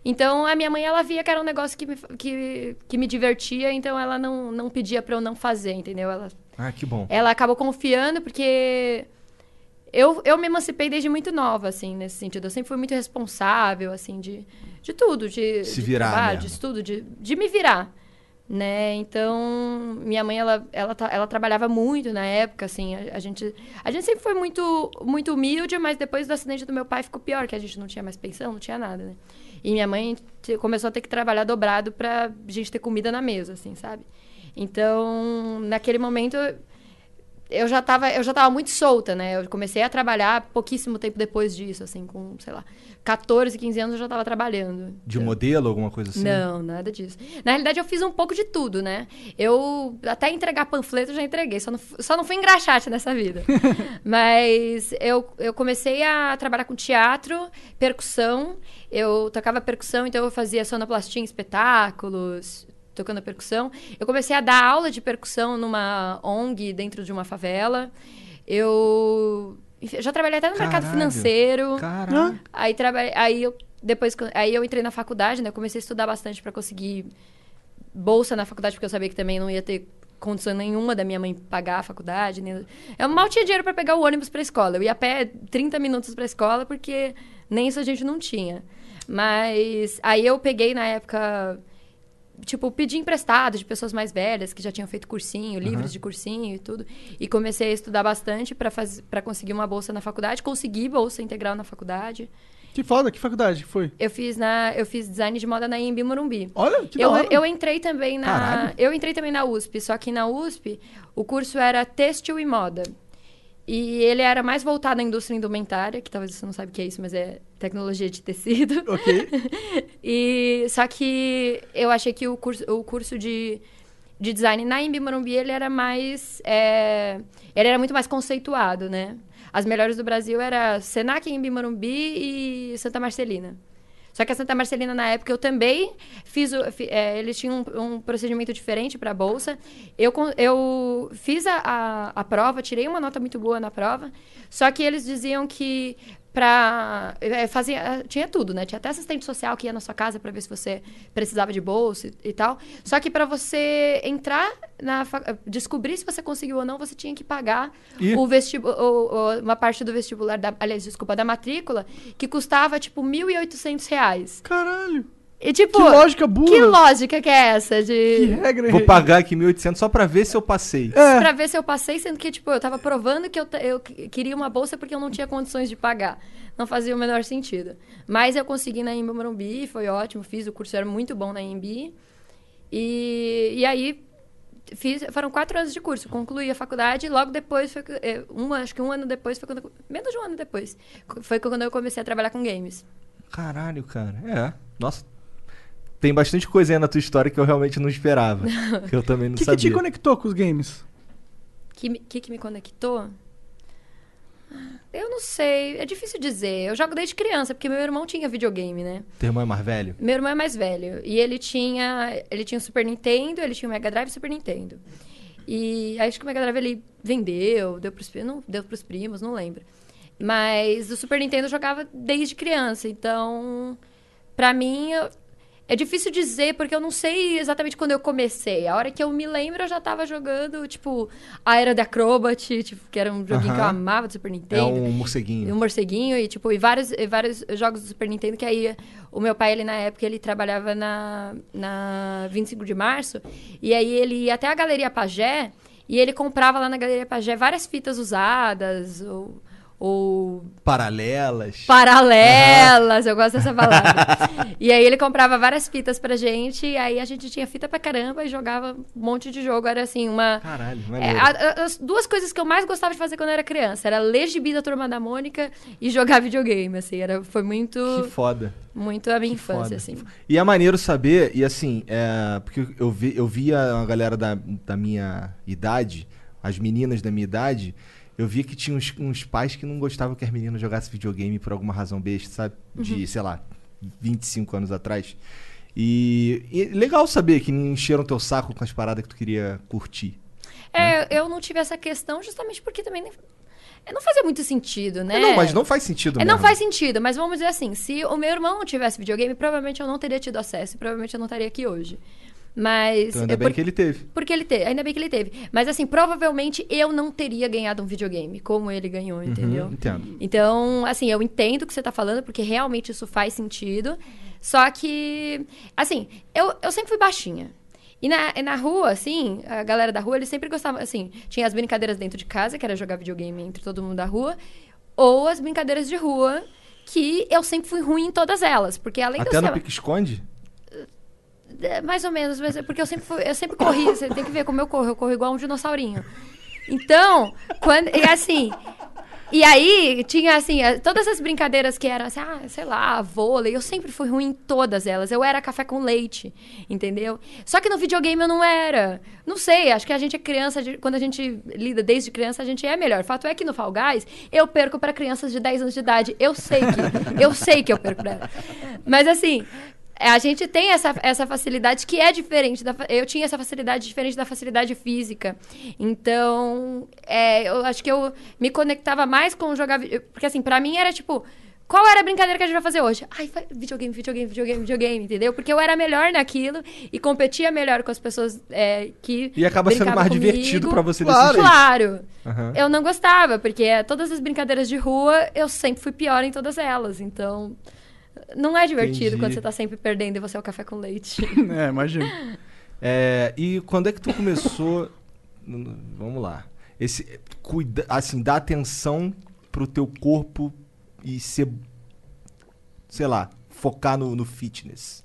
Então, a minha mãe, ela via que era um negócio que me, que, que me divertia, então ela não, não pedia pra eu não fazer, entendeu? Ela, Ah, que bom. ela acabou confiando, porque eu, eu me emancipei desde muito nova, assim, nesse sentido. Eu sempre fui muito responsável, assim, de, de tudo. De, Se de virar trabalho, de estudo, de, de me virar, né? Então, minha mãe, ela, ela, ela trabalhava muito na época, assim. A, a gente, a gente sempre foi muito, muito humilde, mas depois do acidente do meu pai ficou pior, que a gente não tinha mais pensão, não tinha nada, né? E minha mãe começou a ter que trabalhar dobrado pra gente ter comida na mesa, assim, sabe? Então, naquele momento, eu já tava, eu já tava muito solta, né? Eu comecei a trabalhar pouquíssimo tempo depois disso, assim, com, sei lá, 14, 15 anos eu já tava trabalhando. De Então- modelo, alguma coisa assim? Não, nada disso. Na realidade, eu fiz um pouco de tudo, né? Eu até entregar panfleto eu já entreguei, só não, só não fui engraxate nessa vida. Mas eu, eu comecei a trabalhar com teatro, percussão. Eu tocava percussão, então eu fazia sonoplastia em espetáculos, tocando percussão. Eu comecei a dar aula de percussão numa ONG dentro de uma favela. Eu já trabalhei até no mercado Caralho. financeiro. Caralho. Aí trabalhei, aí eu depois que eu- aí eu entrei na faculdade, né? Eu comecei a estudar bastante para conseguir bolsa na faculdade, porque eu sabia que também não ia ter condição nenhuma da minha mãe pagar a faculdade. Nem... Eu mal tinha dinheiro para pegar o ônibus para escola. Eu ia a pé 30 minutos para escola porque nem isso a gente não tinha. Mas aí eu peguei na época tipo, pedi emprestado de pessoas mais velhas que já tinham feito cursinho, livros de cursinho e tudo. E comecei a estudar bastante para para conseguir uma bolsa na faculdade. Consegui bolsa integral na faculdade. Que foda, que faculdade foi? Eu fiz na eu fiz design de moda na Imbi Morumbi. Olha, que Eu, eu entrei também na Caralho. eu entrei também na USP, só que na USP o curso era têxtil e moda. E ele era mais voltado à indústria indumentária, que talvez você não saiba o que é isso, mas é tecnologia de tecido. Ok. E só que eu achei que o curso, o curso de, de design na Imbi Morumbi ele era mais é, ele era muito mais conceituado, né? As melhores do Brasil era Senac, Imbi Morumbi e Santa Marcelina. Só que a Santa Marcelina, na época, eu também fiz. o- é, eles tinham um, um procedimento diferente para a bolsa. Eu, eu fiz a, a, a prova, tirei uma nota muito boa na prova. Só que eles diziam que para fazer tinha tudo, né? Tinha até assistente social que ia na sua casa para ver se você precisava de bolsa e, e tal. Só que para você entrar na descobrir se você conseguiu ou não, você tinha que pagar Ih. o vestibu o- o- uma parte do vestibular da, aliás, desculpa, da matrícula, que custava tipo 1.800 reais. Caralho. E tipo, Que lógica burra. que lógica que é essa Que de regra. Vou pagar aqui 1.800 só pra ver se eu passei. É. Pra ver se eu passei, sendo que, tipo, eu tava provando que eu, eu que- queria uma bolsa porque eu não tinha condições de pagar. Não fazia o menor sentido. Mas eu consegui na Imbi Morumbi, foi ótimo, fiz, o curso era muito bom na Imbi. E, e aí, fiz, foram quatro anos de curso, concluí a faculdade e logo depois, foi, que- é, um, acho que um ano depois, foi quando, menos de um ano depois, foi quando eu comecei a trabalhar com games. Caralho, cara. É. Nossa. Tem bastante coisa aí na tua história que eu realmente não esperava. que eu também não O que, que sabia. te conectou com os games? O que, me- que, que me conectou? Eu não sei, é difícil dizer. Eu jogo desde criança, porque meu irmão tinha videogame, né? Teu irmão é mais velho? Meu irmão é mais velho. E ele tinha. Ele tinha o Super Nintendo, ele tinha o Mega Drive e o Super Nintendo. E acho que o Mega Drive ele vendeu, deu pros, não, deu pros primos, não lembro. Mas o Super Nintendo eu jogava desde criança. Então, pra mim, eu- é difícil dizer, porque eu não sei exatamente quando eu comecei. A hora que eu me lembro, eu já tava jogando, tipo, a Era da Acrobat, tipo, que era um joguinho que eu amava do Super É Nintendo. um E morceguinho. um morceguinho e, tipo, e vários, e vários jogos do Super Nintendo que aí o meu pai, ele na época, ele trabalhava na, na 25 de março e aí ele ia até a Galeria Pagé e ele comprava lá na Galeria Pagé várias fitas usadas ou, ou Paralelas. paralelas, eu gosto dessa palavra. e aí ele comprava várias fitas pra gente e aí a gente tinha fita pra caramba e jogava um monte de jogo. Era assim, uma... Caralho, É, a- a- as duas coisas que eu mais gostava de fazer quando eu era criança era ler gibi da Turma da Mônica e jogar videogame, assim, era, foi muito, Que foda. muito a minha Que infância, foda. assim. E é maneiro saber, e assim, é, porque eu, vi, eu via uma galera da, da minha idade, as meninas da minha idade, eu via que tinha uns, uns pais que não gostavam que as meninas jogassem videogame por alguma razão besta, sabe? De, sei lá, 25 anos atrás. E, e legal saber que não encheram teu saco com as paradas que tu queria curtir. É, eu não tive essa questão justamente porque também é, não fazia muito sentido, né? É, não, mas não faz sentido É, mesmo. não faz sentido, mas vamos dizer assim, se o meu irmão não tivesse videogame, provavelmente eu não teria tido acesso, e provavelmente eu não estaria aqui hoje. Mas Então ainda é bem por- que ele teve. Porque ele teve, ainda bem que ele teve. Mas assim, provavelmente eu não teria ganhado um videogame como ele ganhou, entendeu? Uhum, entendo. Então, assim, eu entendo o que você tá falando, porque realmente isso faz sentido. Só que, assim, eu, eu sempre fui baixinha. E na, na rua, assim, a galera da rua, eles sempre gostavam, assim, tinha as brincadeiras dentro de casa, que era jogar videogame entre todo mundo da rua, ou as brincadeiras de rua, que eu sempre fui ruim em todas elas. Porque além de Até eu no ser- pique-esconde? É, mais ou menos, mas é porque eu sempre, fui- eu sempre corri. Você tem que ver como eu corro. Eu corro igual um dinossaurinho. Então, quando. E assim. E aí, tinha assim, eh, todas essas brincadeiras que eram assim, ah, sei lá, vôlei, eu sempre fui ruim em todas elas. Eu era café com leite, entendeu? Só que no videogame eu não era. Não sei, acho que a gente é criança, quando a gente lida desde criança, a gente é melhor. Fato é que no Fall Guys, eu perco para crianças de 10 anos de idade. Eu sei que, eu sei que eu perco pra elas. Mas assim, A gente tem essa, essa facilidade que é diferente. Da, eu tinha essa facilidade diferente da facilidade física. Então, é, eu acho que eu me conectava mais com jogar. Porque, assim, pra mim era tipo. Qual era a brincadeira que a gente vai fazer hoje? Ai, videogame, videogame, videogame, videogame, entendeu? Porque eu era melhor naquilo e competia melhor com as pessoas é, que. E acaba sendo mais comigo. divertido pra você Claro. jeito. Claro. Aham. Eu não gostava, porque é, todas as brincadeiras de rua, eu sempre fui pior em todas elas. Então, não é divertido Entendi. quando você tá sempre perdendo e você é o café com leite. É, imagina. É, e quando é que tu começou. Vamos lá. Esse. Cuida, assim, dar atenção pro teu corpo e ser. Sei lá, focar no, no fitness.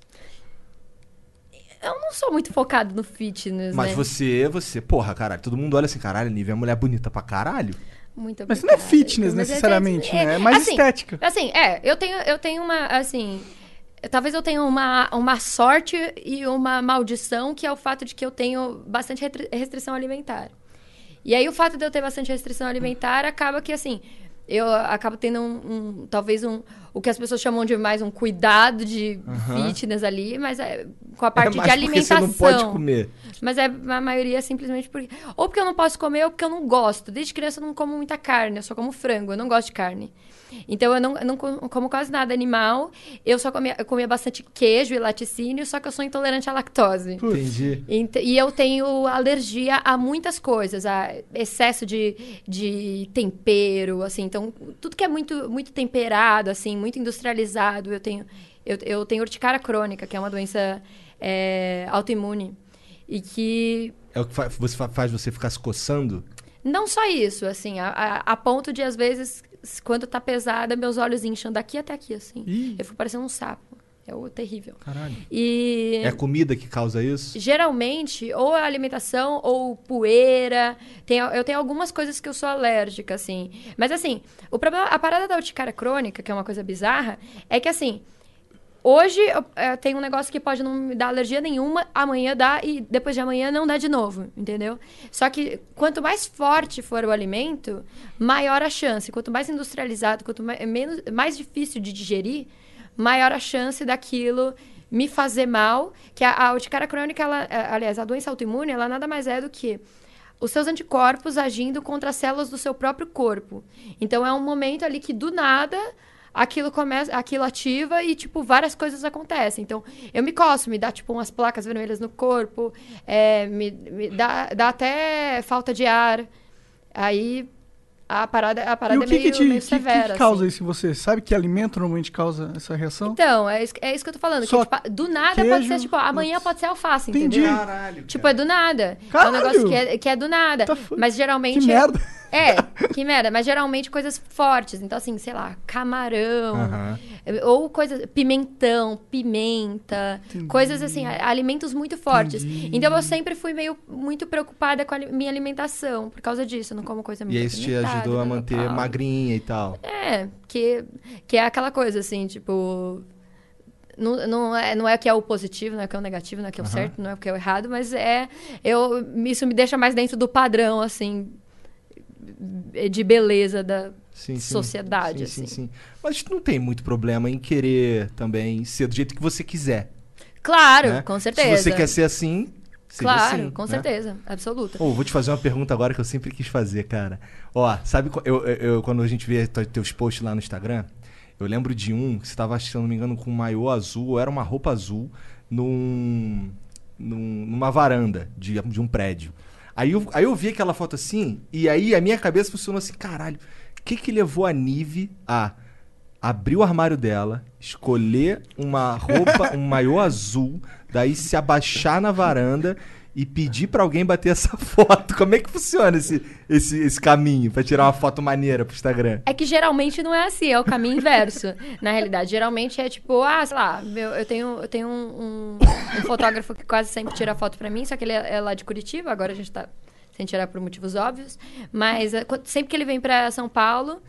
Eu não sou muito focado no fitness, Mas né? você, você, porra, caralho, todo mundo olha assim, caralho, Nívia é mulher bonita pra caralho. Muito Mas isso não é obrigada. fitness Mas é- necessariamente, né? É mais assim, estética. Assim, é, eu tenho, eu tenho uma, assim... Talvez eu tenha uma, uma sorte e uma maldição, que é o fato de que eu tenho bastante restrição alimentar. E aí, o fato de eu ter bastante restrição alimentar acaba que, assim, eu acabo tendo um, um- talvez um, o que as pessoas chamam de mais um cuidado de Aham. fitness ali, mas é, com a parte é de porque você alimentação. não pode comer. Mas é a maioria é simplesmente porque. Ou porque eu não posso comer, ou porque eu não gosto. Desde criança eu não como muita carne, eu só como frango, eu não gosto de carne. Então eu não, eu não co- como quase nada animal. Eu só comia, eu comia bastante queijo e laticínio, só que eu sou intolerante à lactose. Entendi. Ent- E eu tenho alergia a muitas coisas, a excesso de, de tempero, assim. Então, tudo que é muito, muito temperado, assim, muito industrializado, eu tenho... Eu, eu tenho urticária crônica, que é uma doença é, autoimune. E que É o que fa- você fa- faz você ficar se coçando? Não só isso, assim, a, a- a ponto de, às vezes, quando tá pesada, meus olhos incham daqui até aqui, assim. Ih. Eu fico parecendo um sapo. É o terrível. Caralho. E... É a comida que causa isso? Geralmente, ou é alimentação ou poeira. Tem, eu tenho algumas coisas que eu sou alérgica, assim. Mas, assim, o problema, a parada da urticária crônica, que é uma coisa bizarra, é que, assim, hoje eu, eh, tem um negócio que pode não me dar alergia nenhuma, amanhã dá e depois de amanhã não dá de novo, entendeu? Só que quanto mais forte for o alimento, maior a chance. Quanto mais industrializado, quanto mais, menos, mais difícil de digerir, maior a chance daquilo me fazer mal. Que a, a urticária crônica, ela, eh, aliás, a doença autoimune, ela nada mais é do que os seus anticorpos agindo contra as células do seu próprio corpo. Então é um momento ali que do nada aquilo começa, aquilo ativa e tipo várias coisas acontecem. Então eu me coço, me dá tipo umas placas vermelhas no corpo, é, me, me dá, dá até falta de ar. Aí a parada, a E parada o é que, meio, que, te, meio que- que severa. causa assim. isso em você? Sabe que alimento normalmente causa essa reação? Então, é isso, é isso que eu tô falando. Só que, tipo, do nada queijo, pode ser, tipo, amanhã pode ser alface, Entendi. entendeu? Caralho. Tipo, é do nada. É um Caralho! negócio que é, que é do nada. Tá Mas geralmente. Que merda. É, que merda. Mas geralmente coisas fortes. Então, assim, sei lá, camarão. Aham. Ou coisas. Pimentão, pimenta. Entendi. Coisas assim, alimentos muito fortes. Entendi. Então eu sempre fui meio muito preocupada com a minha alimentação. Por causa disso. Eu não como coisa muito E aí ajudou a tal, manter tal. magrinha e tal. É, que, que é aquela coisa, assim, tipo. Não, não, é, não é que é o positivo, não é que é o negativo, não é que é o Aham. certo, não é que é o errado, mas é. Eu, isso me deixa mais dentro do padrão, assim. De beleza da sim. sociedade, Sim, assim. sim, sim. Mas não tem muito problema em querer também ser do jeito que você quiser. Claro, né? com certeza. Se você quer ser assim, seja Claro, assim, com né? certeza, absoluta. Ô, vou te fazer uma pergunta agora que eu sempre quis fazer, cara. Ó, sabe eu, eu- quando a gente vê te- teus posts lá no Instagram, eu lembro de um que você tava, se eu não me engano, com um maiô azul, ou era uma roupa azul, num, num- numa varanda de, de um prédio. Aí eu, aí eu vi aquela foto assim, e aí a minha cabeça funcionou assim, caralho, o que que levou a Nive a abrir o armário dela, escolher uma roupa, um maiô azul, daí se abaixar na varanda e pedir pra alguém bater essa foto. Como é que funciona esse, esse, esse caminho pra tirar uma foto maneira pro Instagram? É que geralmente não é assim, é o caminho inverso. na realidade, geralmente é tipo, ah, sei lá, eu tenho, eu tenho um, um- um fotógrafo que quase sempre tira foto pra mim, só que ele é, é lá de Curitiba, agora a gente tá sem tirar por motivos óbvios. Mas qu- sempre que ele vem pra São Paulo,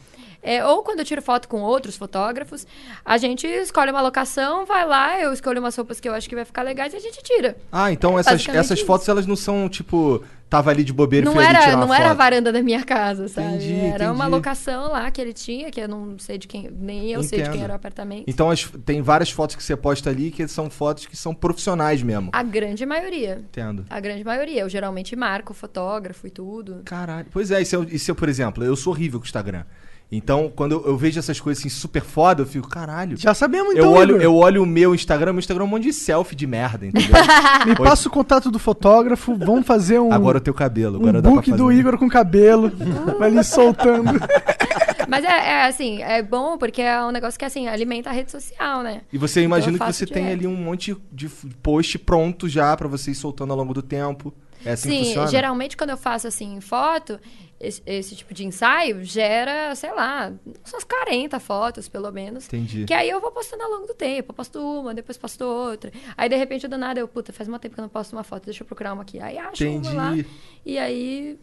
É, ou quando eu tiro foto com outros fotógrafos, a gente escolhe uma locação, vai lá, eu escolho umas roupas que eu acho que vai ficar legais e a gente tira. Ah, então É essas, essas isso. fotos elas não são tipo. Tava ali de bobeira e Não ali era, tirar uma não era a foto. varanda da minha casa, sabe? Entendi, era uma entendi. locação lá que ele tinha, que eu não sei de quem, nem eu sei de quem Entendo. era o apartamento. Então as- tem várias fotos que você posta ali que são fotos que são profissionais mesmo. A grande maioria. Entendo. A grande maioria. Eu geralmente marco fotógrafo e tudo. Caralho. Pois é, e se, eu, e se eu, por exemplo, eu sou horrível com o Instagram. Então, quando eu, eu vejo essas coisas assim super foda, eu fico, caralho. Já sabemos então, eu, olho, Igor. eu olho o meu Instagram, meu Instagram é um monte de selfie de merda, entendeu? Me passa o contato do fotógrafo, vamos fazer um, Agora o teu cabelo, um agora dá pra book fazer. do Igor com cabelo. vai ali soltando. Mas é, é, assim, é bom porque é um negócio que assim, alimenta a rede social, né? E você imagina Eu que você tem ali um monte de post pronto já pra você ir soltando ao longo do tempo. É assim que Sim, geralmente quando eu faço assim foto, esse, esse tipo de ensaio gera, sei lá, umas 40 fotos, pelo menos. Entendi. Que aí eu vou postando ao longo do tempo. Eu posto uma, depois posto outra. Aí, de repente, do nada, eu, puta, faz um tempo que eu não posto uma foto, deixa eu procurar uma aqui. Aí acho Entendi. uma lá. E aí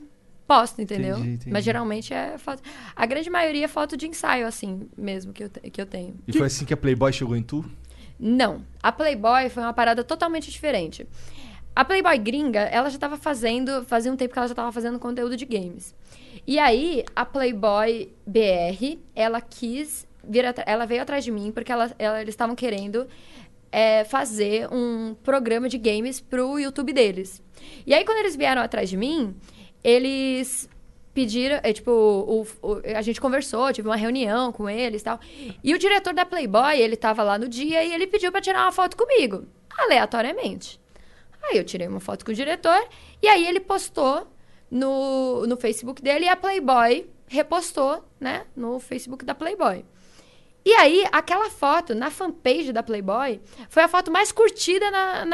posto, entendeu? Entendi, entendi. Mas geralmente é foto. A grande maioria é foto de ensaio, assim, mesmo, que eu, te- que eu tenho. E foi assim que a Playboy chegou em tu? Não. A Playboy foi uma parada totalmente diferente. A Playboy gringa, ela já tava fazendo, fazia um tempo que ela já tava fazendo conteúdo de games. E aí, a Playboy BR, ela quis vir ela veio atrás de mim porque ela, ela- eles estavam querendo é, fazer um programa de games pro YouTube deles. E aí, quando eles vieram atrás de mim, eles pediram, é, tipo, o- o- a gente conversou, tive uma reunião com eles e tal. E o diretor da Playboy, ele tava lá no dia e ele pediu pra tirar uma foto comigo, aleatoriamente. Aí eu tirei uma foto com o diretor e aí ele postou no, no Facebook dele e a Playboy repostou, né, no Facebook da Playboy. E aí, aquela foto na fanpage da Playboy foi a foto mais curtida na,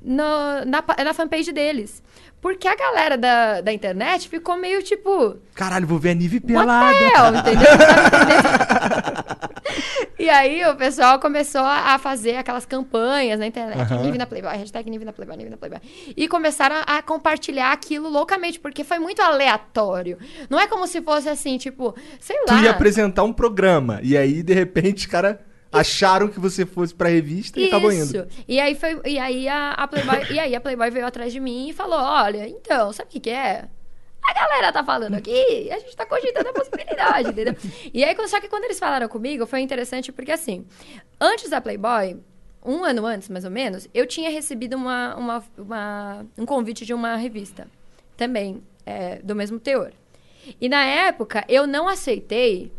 na, na, pa- na fanpage deles. Porque a galera da, da internet ficou meio tipo. Caralho, vou ver a Nive pelada. hell, entendeu? E aí o pessoal começou a fazer aquelas campanhas na internet. Aham. Nive na Playboy, hashtag Nive na Playboy, Nive na Playboy. E começaram a compartilhar aquilo loucamente, porque foi muito aleatório. Não é como se fosse assim, tipo, sei Tu lá. ia apresentar um programa. E aí, de repente, os caras acharam que você fosse pra revista e acabou indo. Isso. E aí foi, e aí a, a Playboy, e aí a Playboy veio atrás de mim e falou: "Olha, então, sabe o que que é? A galera tá falando aqui, a gente tá cogitando a possibilidade, entendeu? E aí, só que quando eles falaram comigo, foi interessante porque, assim, antes da Playboy, um ano antes, mais ou menos, eu tinha recebido uma, uma, uma- um convite de uma revista, também, é, do mesmo teor. E na época, eu não aceitei,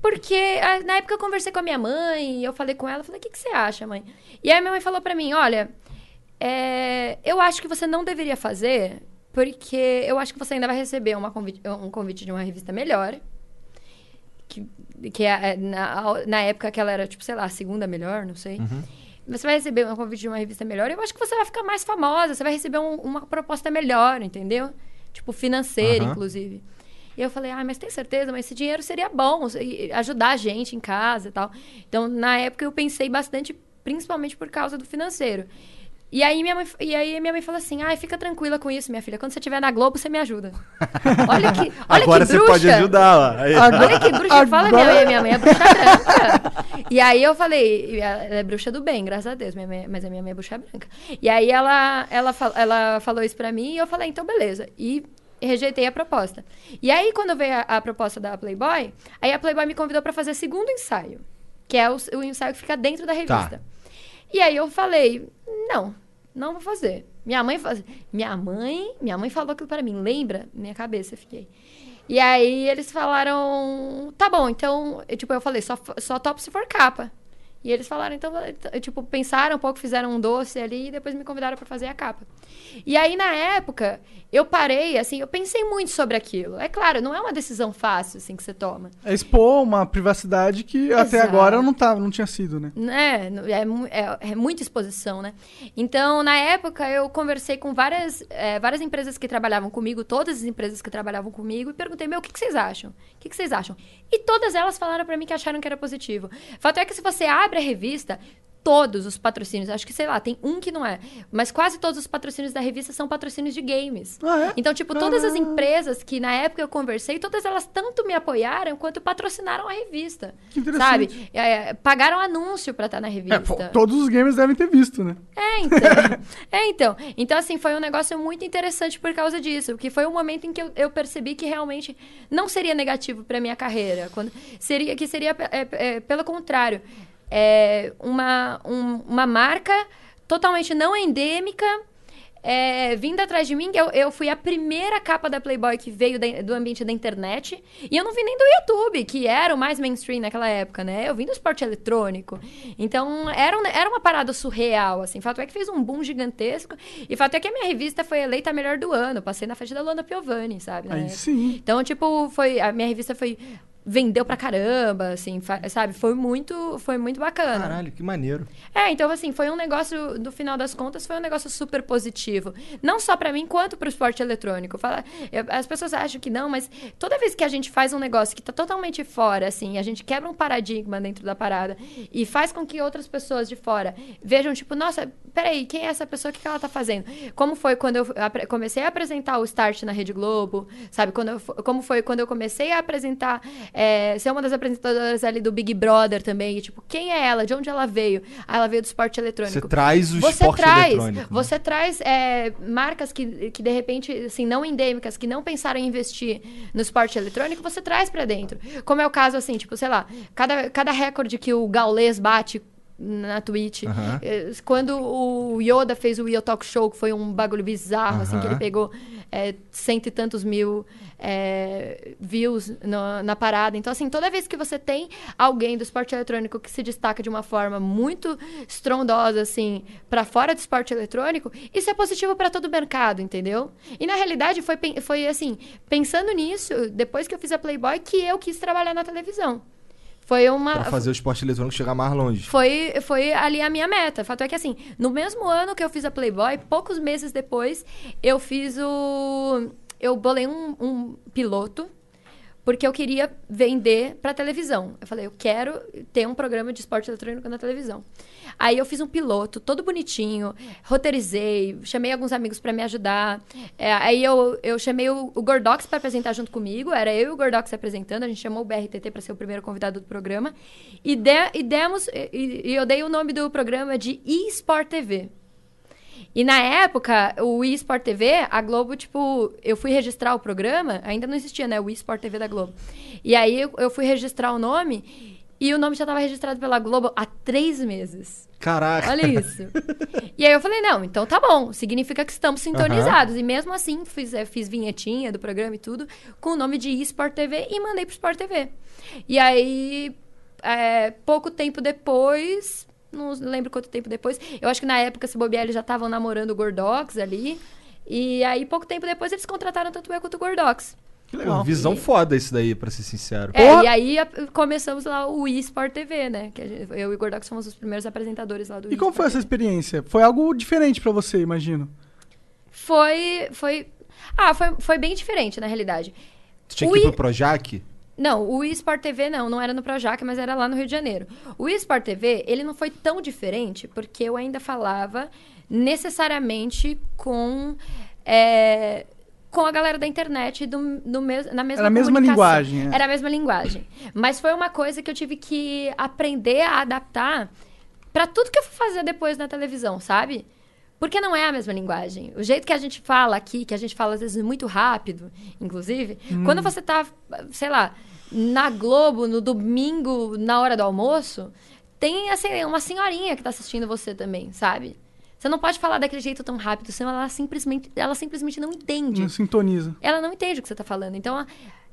porque na época eu conversei com a minha mãe, e eu falei com ela, falei, o que, que você acha, mãe? E aí minha mãe falou pra mim, olha, é, eu acho que você não deveria fazer, porque eu acho que você ainda vai receber uma convite, um convite de uma revista melhor. Que, que é, na, na época que ela era, tipo, sei lá, a segunda melhor, não sei. Você vai receber um convite de uma revista melhor. Eu acho que você vai ficar mais famosa. Você vai receber um- uma proposta melhor, entendeu? Tipo, financeira, Aham. inclusive. E eu falei, ah, mas tem certeza? Mas esse dinheiro seria bom, ajudar a gente em casa e tal. Então, na época, eu pensei bastante, principalmente por causa do financeiro. E aí, minha mãe, e aí minha mãe falou assim, ai, fica tranquila com isso, minha filha. Quando você estiver na Globo, você me ajuda. Olha que, olha Agora que você bruxa. pode ajudar, ó. Aí. Olha que bruxa fala, minha Agora- mãe, minha mãe é bruxa branca. E aí eu falei, ela é bruxa do bem, graças a Deus, minha mãe- mas a minha mãe é bruxa branca. E aí ela, ela, ela falou isso pra mim e eu falei, então beleza. E rejeitei a proposta. E aí quando veio a, a proposta da Playboy, aí a Playboy me convidou pra fazer segundo ensaio, que é o, o ensaio que fica dentro da revista. E aí eu falei, não, não vou fazer. Minha mãe faz... minha mãe, minha mãe falou aquilo para mim, lembra? Minha cabeça fiquei. E aí eles falaram, tá bom, então, eu, tipo, eu falei, só só topo se for capa. E eles falaram, então, tipo, pensaram um pouco, fizeram um doce ali e depois me convidaram para fazer a capa. E aí, na época, eu parei, assim, eu pensei muito sobre aquilo. É claro, não é uma decisão fácil, assim, que você toma. É expor uma privacidade que até Exato. agora não, tá, não tinha sido, né? né? É, mu- é, é muita exposição, né? Então, na época, eu conversei com várias, é, várias empresas que trabalhavam comigo, todas as empresas que trabalhavam comigo, e perguntei, meu, o que, que vocês acham? O que, que vocês acham? E todas elas falaram pra mim que acharam que era positivo. Fato é que se você abre a revista, todos os patrocínios, acho que, sei lá, tem um que não é, mas quase todos os patrocínios da revista são patrocínios de games. Ah, é? Então, tipo, todas as Ah. empresas que na época eu conversei, todas elas tanto me apoiaram quanto patrocinaram a revista. Que interessante. Sabe? É, pagaram anúncio pra estar na É, revista. pô, todos os gamers devem ter visto, né? É, então. é, então. Então, assim, foi um negócio muito interessante por causa disso. Que foi um momento em que eu, eu percebi que realmente não seria negativo pra minha carreira. Quando, seria, que seria, é, é, pelo contrário, é, uma, um- uma marca totalmente não endêmica. é, vindo atrás de mim, eu, eu fui a primeira capa da Playboy que veio da- do ambiente da internet. E eu não vim nem do YouTube, que era o mais mainstream naquela época, né? Eu vim do esporte eletrônico. Então, era, um- era uma parada surreal, assim. Fato é que fez um boom gigantesco. E fato é que a minha revista foi eleita a melhor do ano. Passei na festa da Luana Piovani, sabe? Aí época. sim. Então, tipo, foi... A minha revista foi... Vendeu pra caramba, assim, sabe? Foi muito, foi muito bacana. Caralho, que maneiro. É, então assim, foi um negócio, no final das contas, foi um negócio super positivo. Não só pra mim, quanto pro esporte eletrônico. Fala, eu- as pessoas acham que não, mas toda vez que a gente faz um negócio que tá totalmente fora, assim, a gente quebra um paradigma dentro da parada e faz com que outras pessoas de fora vejam, tipo, nossa, peraí, quem é essa pessoa? O que que ela tá fazendo? Como foi quando eu comecei a apresentar o Start na Rede Globo, sabe? Quando eu como foi quando eu comecei a apresentar, é, ser uma das apresentadoras ali do Big Brother também, e, tipo, quem é ela? De onde ela veio? Ah, ela veio do esporte eletrônico. Você traz o Você esporte traz, eletrônico. né? você traz é, marcas que, que de repente, assim, não endêmicas, que não pensaram em investir no esporte eletrônico, você traz pra dentro. Como é o caso, assim, tipo, sei lá, cada, cada recorde que o Gaules bate na Twitch. Eh, Quando o Yoda fez o Yo Talk Show, que foi um bagulho bizarro, assim, que ele pegou é, cento e tantos mil é, views no- na parada. Então, assim, toda vez que você tem alguém do esporte eletrônico que se destaca de uma forma muito estrondosa, assim, pra fora do esporte eletrônico, isso é positivo pra todo o mercado, entendeu? E na realidade foi, foi assim, pensando nisso, depois que eu fiz a Playboy, que eu quis trabalhar na televisão. Foi uma. Pra fazer o esporte eletrônico chegar mais longe. Foi, foi ali a minha meta. Fato é que, assim, no mesmo ano que eu fiz a Playboy, poucos meses depois, eu fiz o. Eu bolei um, um piloto, porque eu queria vender pra televisão. Eu falei, eu quero ter um programa de esporte eletrônico na televisão. Aí eu fiz um piloto, todo bonitinho, roteirizei, chamei alguns amigos pra me ajudar. É, aí eu, eu chamei o, o Gordox pra apresentar junto comigo, era eu e o Gordox apresentando, a gente chamou o BRTT pra ser o primeiro convidado do programa. E, de- e demos, e, e eu dei o nome do programa de eSport TV. E na época, o eSport TV, a Globo, tipo, eu fui registrar o programa, ainda não existia, né? O eSport TV da Globo. E aí eu, eu fui registrar o nome e o nome já estava registrado pela Globo há três meses. Caraca. Olha isso. e aí eu falei, não, então tá bom, significa que estamos sintonizados. E mesmo assim, fiz, eh, fiz vinhetinha do programa e tudo, com o nome de eSport TV e mandei pro Sport TV. E aí, é, pouco tempo depois, não lembro quanto tempo depois, eu acho que na época, se bobear, eles já estavam namorando o Gordox ali. E aí, pouco tempo depois, eles contrataram tanto eu quanto o Gordox. Que Pô, legal. visão foda isso daí, pra ser sincero. É, Porra! e aí a- começamos lá o eSport TV, né? Que a gente- eu e o Gordox fomos os primeiros apresentadores lá do E como foi essa TV. experiência? Foi algo diferente pra você, imagino. Foi. Foi. Ah, foi, foi bem diferente, na realidade. Tu tinha o que ir pro Projac? Não, o eSport TV não, não era no Projac, mas era lá no Rio de Janeiro. O eSport TV, ele não foi tão diferente, porque eu ainda falava necessariamente com. é, com a galera da internet do, do mes, na mesma Era a mesma linguagem, é. Era a mesma linguagem. Mas foi uma coisa que eu tive que aprender a adaptar pra tudo que eu fui fazer depois na televisão, sabe? Porque não é a mesma linguagem. O jeito que a gente fala aqui, que a gente fala às vezes muito rápido, inclusive, quando você tá, sei lá, na Globo, no domingo, na hora do almoço, tem assim, uma senhorinha que tá assistindo você também, sabe? Você não pode falar daquele jeito tão rápido, senão ela simplesmente, ela simplesmente não entende Não sintoniza. ela não entende o que você está falando. Então,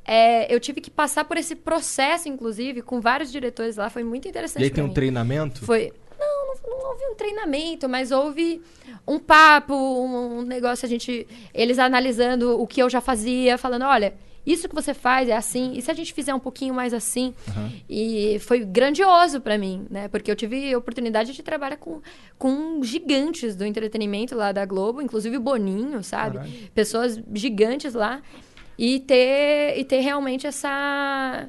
é, eu tive que passar por esse processo, inclusive, com vários diretores lá. Foi muito interessante. E aí tem um mim. treinamento? Foi. Não, não, não houve um treinamento, mas houve um papo, um, um negócio, a gente. Eles analisando o que eu já fazia, falando, olha. Isso que você faz é assim, e se a gente fizer um pouquinho mais assim? E foi grandioso pra mim, né? Porque eu tive a oportunidade de trabalhar com, com gigantes do entretenimento lá da Globo, inclusive o Boninho, sabe? Pessoas gigantes lá. E ter, e ter realmente essa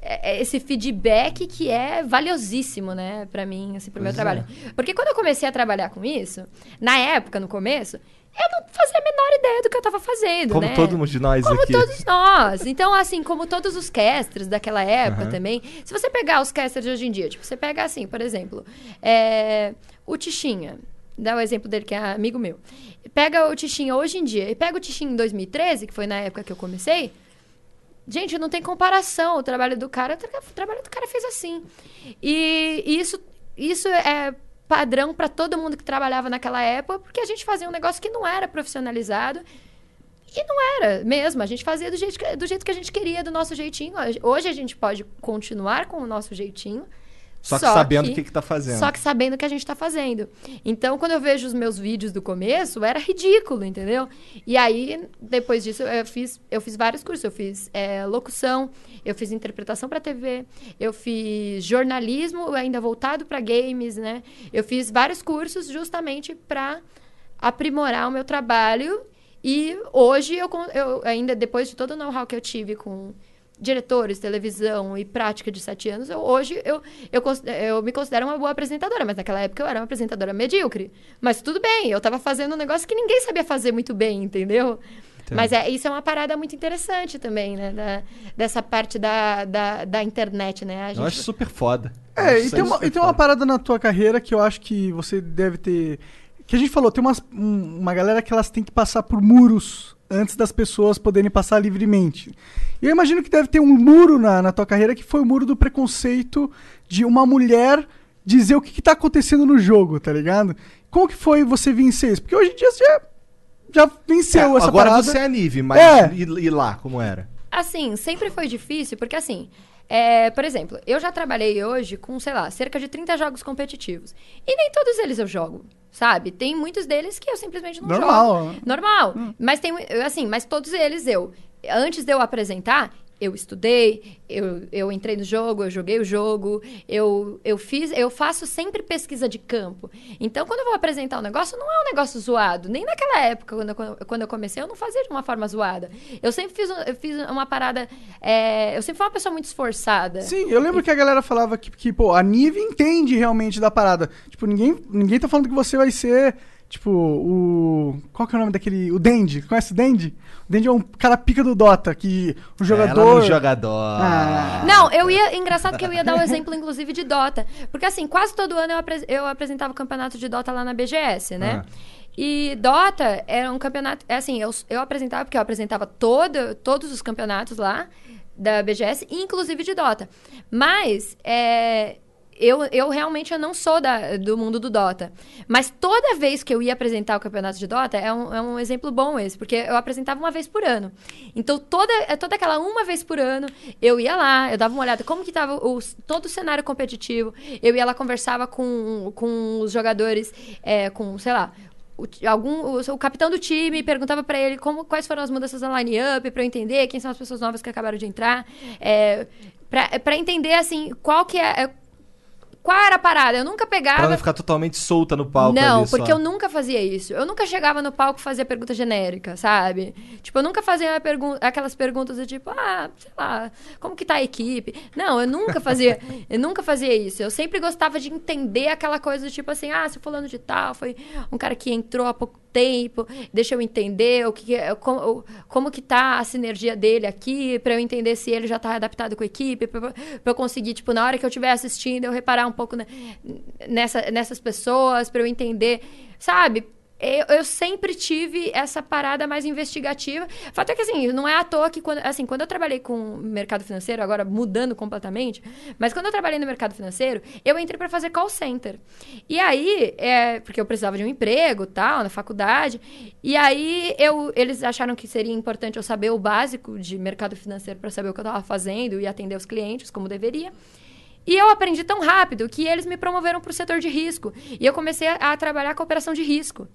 é- é esse feedback que é valiosíssimo, né, pra mim, assim, pro meu Pois é. trabalho. Porque quando eu comecei a trabalhar com isso, na época, no começo, eu não fazia a menor ideia do que eu tava fazendo, Como né? todo mundo de nós Como aqui. todos nós. Então, assim, como todos os casters daquela época Aham. também. Se você pegar os casters de hoje em dia, tipo, você pega assim, por exemplo, é, o Tichinha. Dá o exemplo dele, que é amigo meu. Pega o Tichinha hoje em dia e pega o Tichinha em 2013, que foi na época que eu comecei. Gente, não tem comparação. O trabalho do cara, o tra- o trabalho do cara fez assim. E isso, isso é padrão para todo mundo que trabalhava naquela época, porque a gente fazia um negócio que não era profissionalizado. E não era mesmo. A gente fazia do jeito, que, do jeito que a gente queria, do nosso jeitinho. Hoje a gente pode continuar com o nosso jeitinho. Só que sabendo o que, que tá fazendo. Só que sabendo o que a gente tá fazendo. Então, quando eu vejo os meus vídeos do começo, era ridículo, entendeu? E aí, depois disso, eu fiz, eu fiz vários cursos. Eu fiz é, locução, eu fiz interpretação para TV, eu fiz jornalismo, ainda voltado para games, né? Eu fiz vários cursos justamente para aprimorar o meu trabalho. E hoje, eu, eu ainda, depois de todo o know-how que eu tive com diretores, televisão e prática de sete anos, eu- hoje eu, eu, eu me considero uma boa apresentadora, mas naquela época eu era uma apresentadora medíocre. Mas tudo bem, eu tava fazendo um negócio que ninguém sabia fazer muito bem, entendeu? Mas é, isso é uma parada muito interessante também, né? Da- dessa parte da, da, da internet, né? A Eu gente- acho super foda. É, acho e tem, uma, super e tem uma foda. parada na tua carreira que eu acho que você deve ter. Que a gente falou, tem umas, um- uma galera que elas têm que passar por muros antes das pessoas poderem passar livremente. E eu imagino que deve ter um muro na, na tua carreira que foi o muro do preconceito de uma mulher dizer o que, que tá acontecendo no jogo, tá ligado? Como que foi você vencer isso? Porque hoje em dia você já, já venceu É, essa agora parada. você é a Nive, mas É. e, e lá, como era? Assim, sempre foi difícil, porque assim, é, por exemplo, eu já trabalhei hoje com, sei lá, cerca de 30 jogos competitivos. E nem todos eles eu jogo, sabe? Tem muitos deles que eu simplesmente não Normal, jogo. né? Normal. Mas tem, assim, mas todos eles eu, antes de eu apresentar, eu estudei, eu, eu entrei no jogo, eu joguei o jogo, eu, eu fiz, eu faço sempre pesquisa de campo. Então, quando eu vou apresentar um negócio, não é um negócio zoado. Nem naquela época, quando eu, quando eu comecei, eu não fazia de uma forma zoada. Eu sempre fiz, eu fiz uma parada. é, eu sempre fui uma pessoa muito esforçada. Sim, eu lembro que a galera falava que, que, pô, a Nive entende realmente da parada. Tipo, ninguém, ninguém tá falando que você vai ser, tipo, o... Qual que é o nome daquele... O Dendi. Conhece o Dendi? Dendi é um cara pica do Dota, que o Ela jogador... no jogador. Ah. Não, eu ia. Engraçado que eu ia dar o exemplo, inclusive, de Dota. Porque, assim, quase todo ano eu, apres- eu apresentava o campeonato de Dota lá na BGS, né? Ah. E Dota era um campeonato. É assim, eu, eu apresentava, porque eu apresentava todo, todos os campeonatos lá da BGS, inclusive de Dota. Mas. É, eu, eu realmente eu não sou da, do mundo do Dota. Mas toda vez que eu ia apresentar o campeonato de Dota, é um, é um exemplo bom esse, porque eu apresentava uma vez por ano. Então, toda, é toda aquela uma vez por ano, eu ia lá, eu dava uma olhada como que estava todo o cenário competitivo. Eu ia lá, conversava com, com os jogadores, é, com, sei lá, o, algum, o, o capitão do time perguntava pra ele como, quais foram as mudanças na line-up, pra eu entender quem são as pessoas novas que acabaram de entrar. É, pra entender, assim, qual que é... Qual era a parada? Eu nunca pegava. Pra não ficar totalmente solta no palco Não, ali só. porque eu nunca fazia isso. Eu nunca chegava no palco e fazia pergunta genérica, sabe? Tipo, eu nunca fazia pergun- aquelas perguntas do tipo, ah, sei lá, como que tá a equipe? Não, eu nunca fazia, eu nunca fazia isso. Eu sempre gostava de entender aquela coisa do tipo assim, ah, se fulano de tal foi um cara que entrou há pouco tempo, deixa eu entender o que é- como, como que tá a sinergia dele aqui, pra eu entender se ele já tá adaptado com a equipe, pra, pra eu conseguir, tipo, na hora que eu estiver assistindo, eu reparar um pouco ne- nessa, nessas pessoas, pra eu entender, sabe? Eu, eu sempre tive essa parada mais investigativa. O fato é que, assim, não é à toa que, quando, assim, quando eu trabalhei com o mercado financeiro, agora mudando completamente, mas quando eu trabalhei no mercado financeiro, eu entrei para fazer call center. E aí, é, porque eu precisava de um emprego, tal, na faculdade, e aí eu, eles acharam que seria importante eu saber o básico de mercado financeiro para saber o que eu estava fazendo e atender os clientes como deveria. E eu aprendi tão rápido que eles me promoveram para o setor de risco. E eu comecei a, a trabalhar com operação de risco.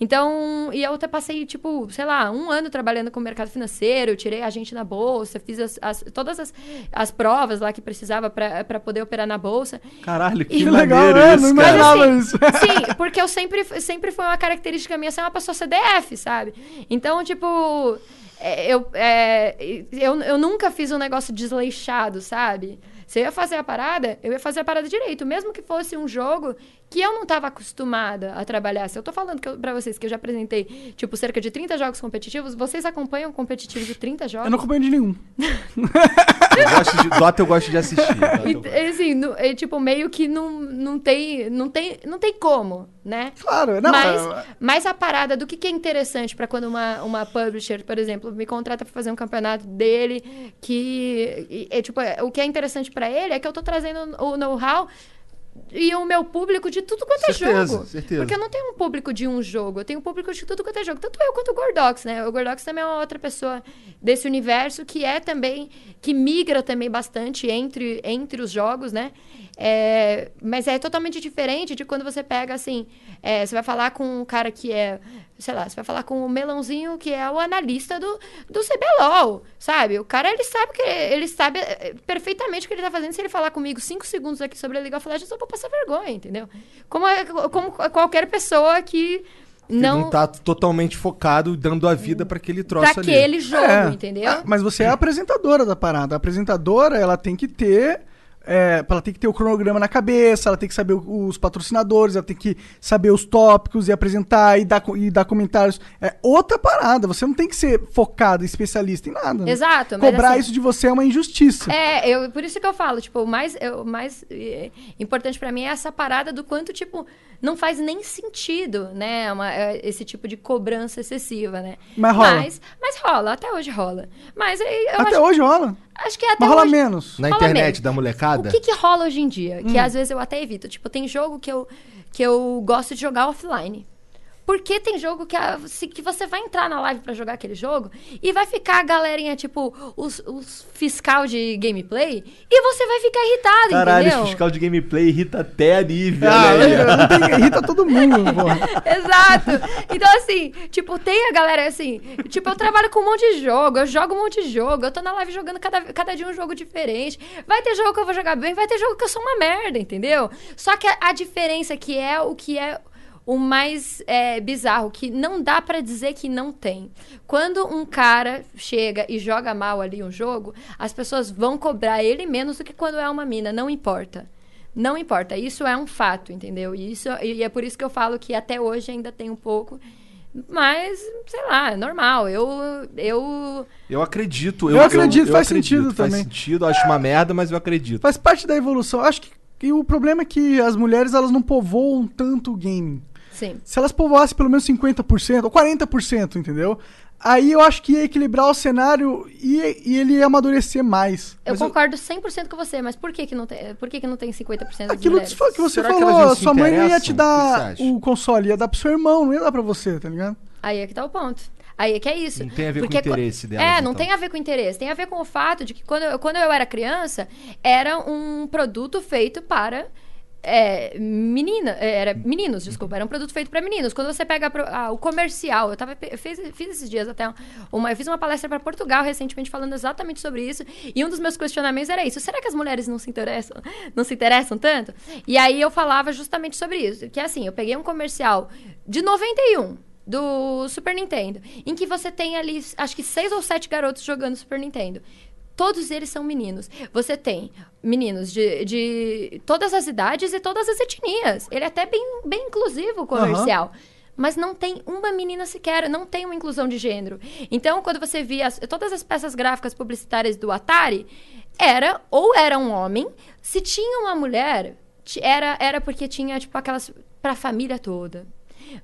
Então, e eu até passei, tipo, sei lá, um ano trabalhando com o mercado financeiro, tirei a gente na bolsa, fiz as, as- todas as, as provas lá que precisava para poder operar na bolsa. Caralho, que, maneiro legal, é, isso, não imaginava assim, isso. Sim, porque eu sempre, sempre foi uma característica minha ser uma pessoa CDF, sabe? Então, tipo, é, eu, é, eu, eu nunca fiz um negócio desleixado, sabe? Se eu ia fazer a parada, eu ia fazer a parada direito. Mesmo que fosse um jogo que eu não estava acostumada a trabalhar. Se eu tô falando pra vocês que eu já apresentei, tipo, cerca de 30 jogos competitivos, vocês acompanham competitivo de 30 jogos? Eu não acompanho de nenhum. Eu gosto de, Dota eu gosto de assistir. E, assim, no- é, tipo, meio que não, não, tem, não, tem, não tem como, né? Claro, não. mas, é- mas a parada do que, que é interessante pra quando uma, uma publisher, por exemplo, me contrata pra fazer um campeonato dele, que e- é tipo, é, o que é interessante pra ele é que eu tô trazendo o know-how e o meu público de tudo quanto Certeza, é jogo. certeza. Porque eu não tenho um público de um jogo, eu tenho um público de tudo quanto é jogo. Tanto eu quanto o Gordox, né? O Gordox também é uma outra pessoa desse universo que é também, que migra também bastante entre, entre os jogos, né? É, mas é totalmente diferente de quando você pega, assim, é, você vai falar com um cara que é, sei lá, você vai falar com o Melãozinho, que é o analista do, do CBLOL, sabe? O cara, ele sabe que ele sabe é, perfeitamente o que ele tá fazendo. Se ele falar comigo cinco segundos aqui sobre a League of Legends, eu vou passar vergonha, entendeu? Como, é- como qualquer pessoa que Que não não... tá totalmente focado, dando a vida pra aquele troço Pra ali. aquele jogo, É. entendeu? Ah, Mas você é a apresentadora da parada. A apresentadora, ela tem que ter. É, ela tem que ter o cronograma na cabeça, ela tem que saber os patrocinadores, ela tem que saber os tópicos e apresentar e dar, e dar comentários. É outra parada. Você não tem que ser focado, especialista em nada. né? Exato, Cobrar assim- isso de você é uma injustiça. É, eu, por isso que eu falo, tipo, o mais, o mais eh, importante pra mim é essa parada do quanto, tipo, não faz nem sentido, né, uma- eh, esse tipo de cobrança excessiva, né? Mas rola. Mas, mas rola, até hoje rola. Mas aí eu Até acho, hoje rola. Acho que até Mas rola hoje... menos. Na Rola internet menos. da molecada? O que que rola hoje em dia? Hum. Que às vezes eu até evito. Tipo, tem jogo que eu, que eu gosto de jogar offline. Porque tem jogo que, a- se- que você vai entrar na live pra jogar aquele jogo e vai ficar a galerinha, tipo, os, os fiscal de gameplay e você vai ficar irritado, Caralho, entendeu? fiscal de gameplay irrita até a Nívia. Ah, tem, irrita todo mundo, porra. Exato. Então, assim, tipo, tem a galera assim. Tipo, eu trabalho com um monte de jogo, eu jogo um monte de jogo, eu tô na live jogando cada, cada dia um jogo diferente. Vai ter jogo que eu vou jogar bem, vai ter jogo que eu sou uma merda, entendeu? Só que a, a diferença que é o que é o mais é, bizarro, que não dá pra dizer que não tem. Quando um cara chega e joga mal ali um jogo, as pessoas vão cobrar ele menos do que quando é uma mina, não importa. Não importa, isso é um fato, entendeu? E, isso, e é por isso que eu falo que até hoje ainda tem um pouco. Mas, sei lá, é normal. Eu. Eu. Eu acredito. Eu acredito, faz sentido faz também. sentido, acho uma merda, mas eu acredito. Faz parte da evolução. Acho que, que o problema é que as mulheres elas não povoam tanto o game. Sim. Se elas povoassem pelo menos 50% ou 40%, entendeu? Aí eu acho que ia equilibrar o cenário e, e ele ia amadurecer mais. Eu Mas eu- concordo 100% com você, mas por que, que, não, tem, por que, que não tem 50% das Aquilo mulheres? que que você Será falou, sua mãe não ia te O dar o console, ia dar pro seu irmão, não ia dar pra você, tá ligado? Aí é que tá o ponto. Aí é que é isso. Não tem a ver com Porque o interesse delas, É, não então. tem a ver com interesse. Tem a ver com o fato de que quando eu, quando eu era criança, era um produto feito para. É, menina, é, era meninos, desculpa, era um produto feito para meninos. Quando você pega ah, o comercial, eu tava, eu fiz, fiz esses dias até uma, eu fiz uma palestra para Portugal recentemente falando exatamente sobre isso. E um dos meus questionamentos era isso: será que as mulheres não se interessam, não se interessam tanto? E aí eu falava justamente sobre isso, que assim, eu peguei um comercial de 91 do Super Nintendo, em que você tem ali, acho que seis ou sete garotos jogando Super Nintendo. Todos eles são meninos. Você tem meninos de, de todas as idades e todas as etnias. Ele é até bem, bem inclusivo, o comercial. Mas não tem uma menina sequer, não tem uma inclusão de gênero. Então, quando você via as- todas as peças gráficas publicitárias do Atari, era ou era um homem, se tinha uma mulher, era, era porque tinha, tipo, aquelas. pra família toda.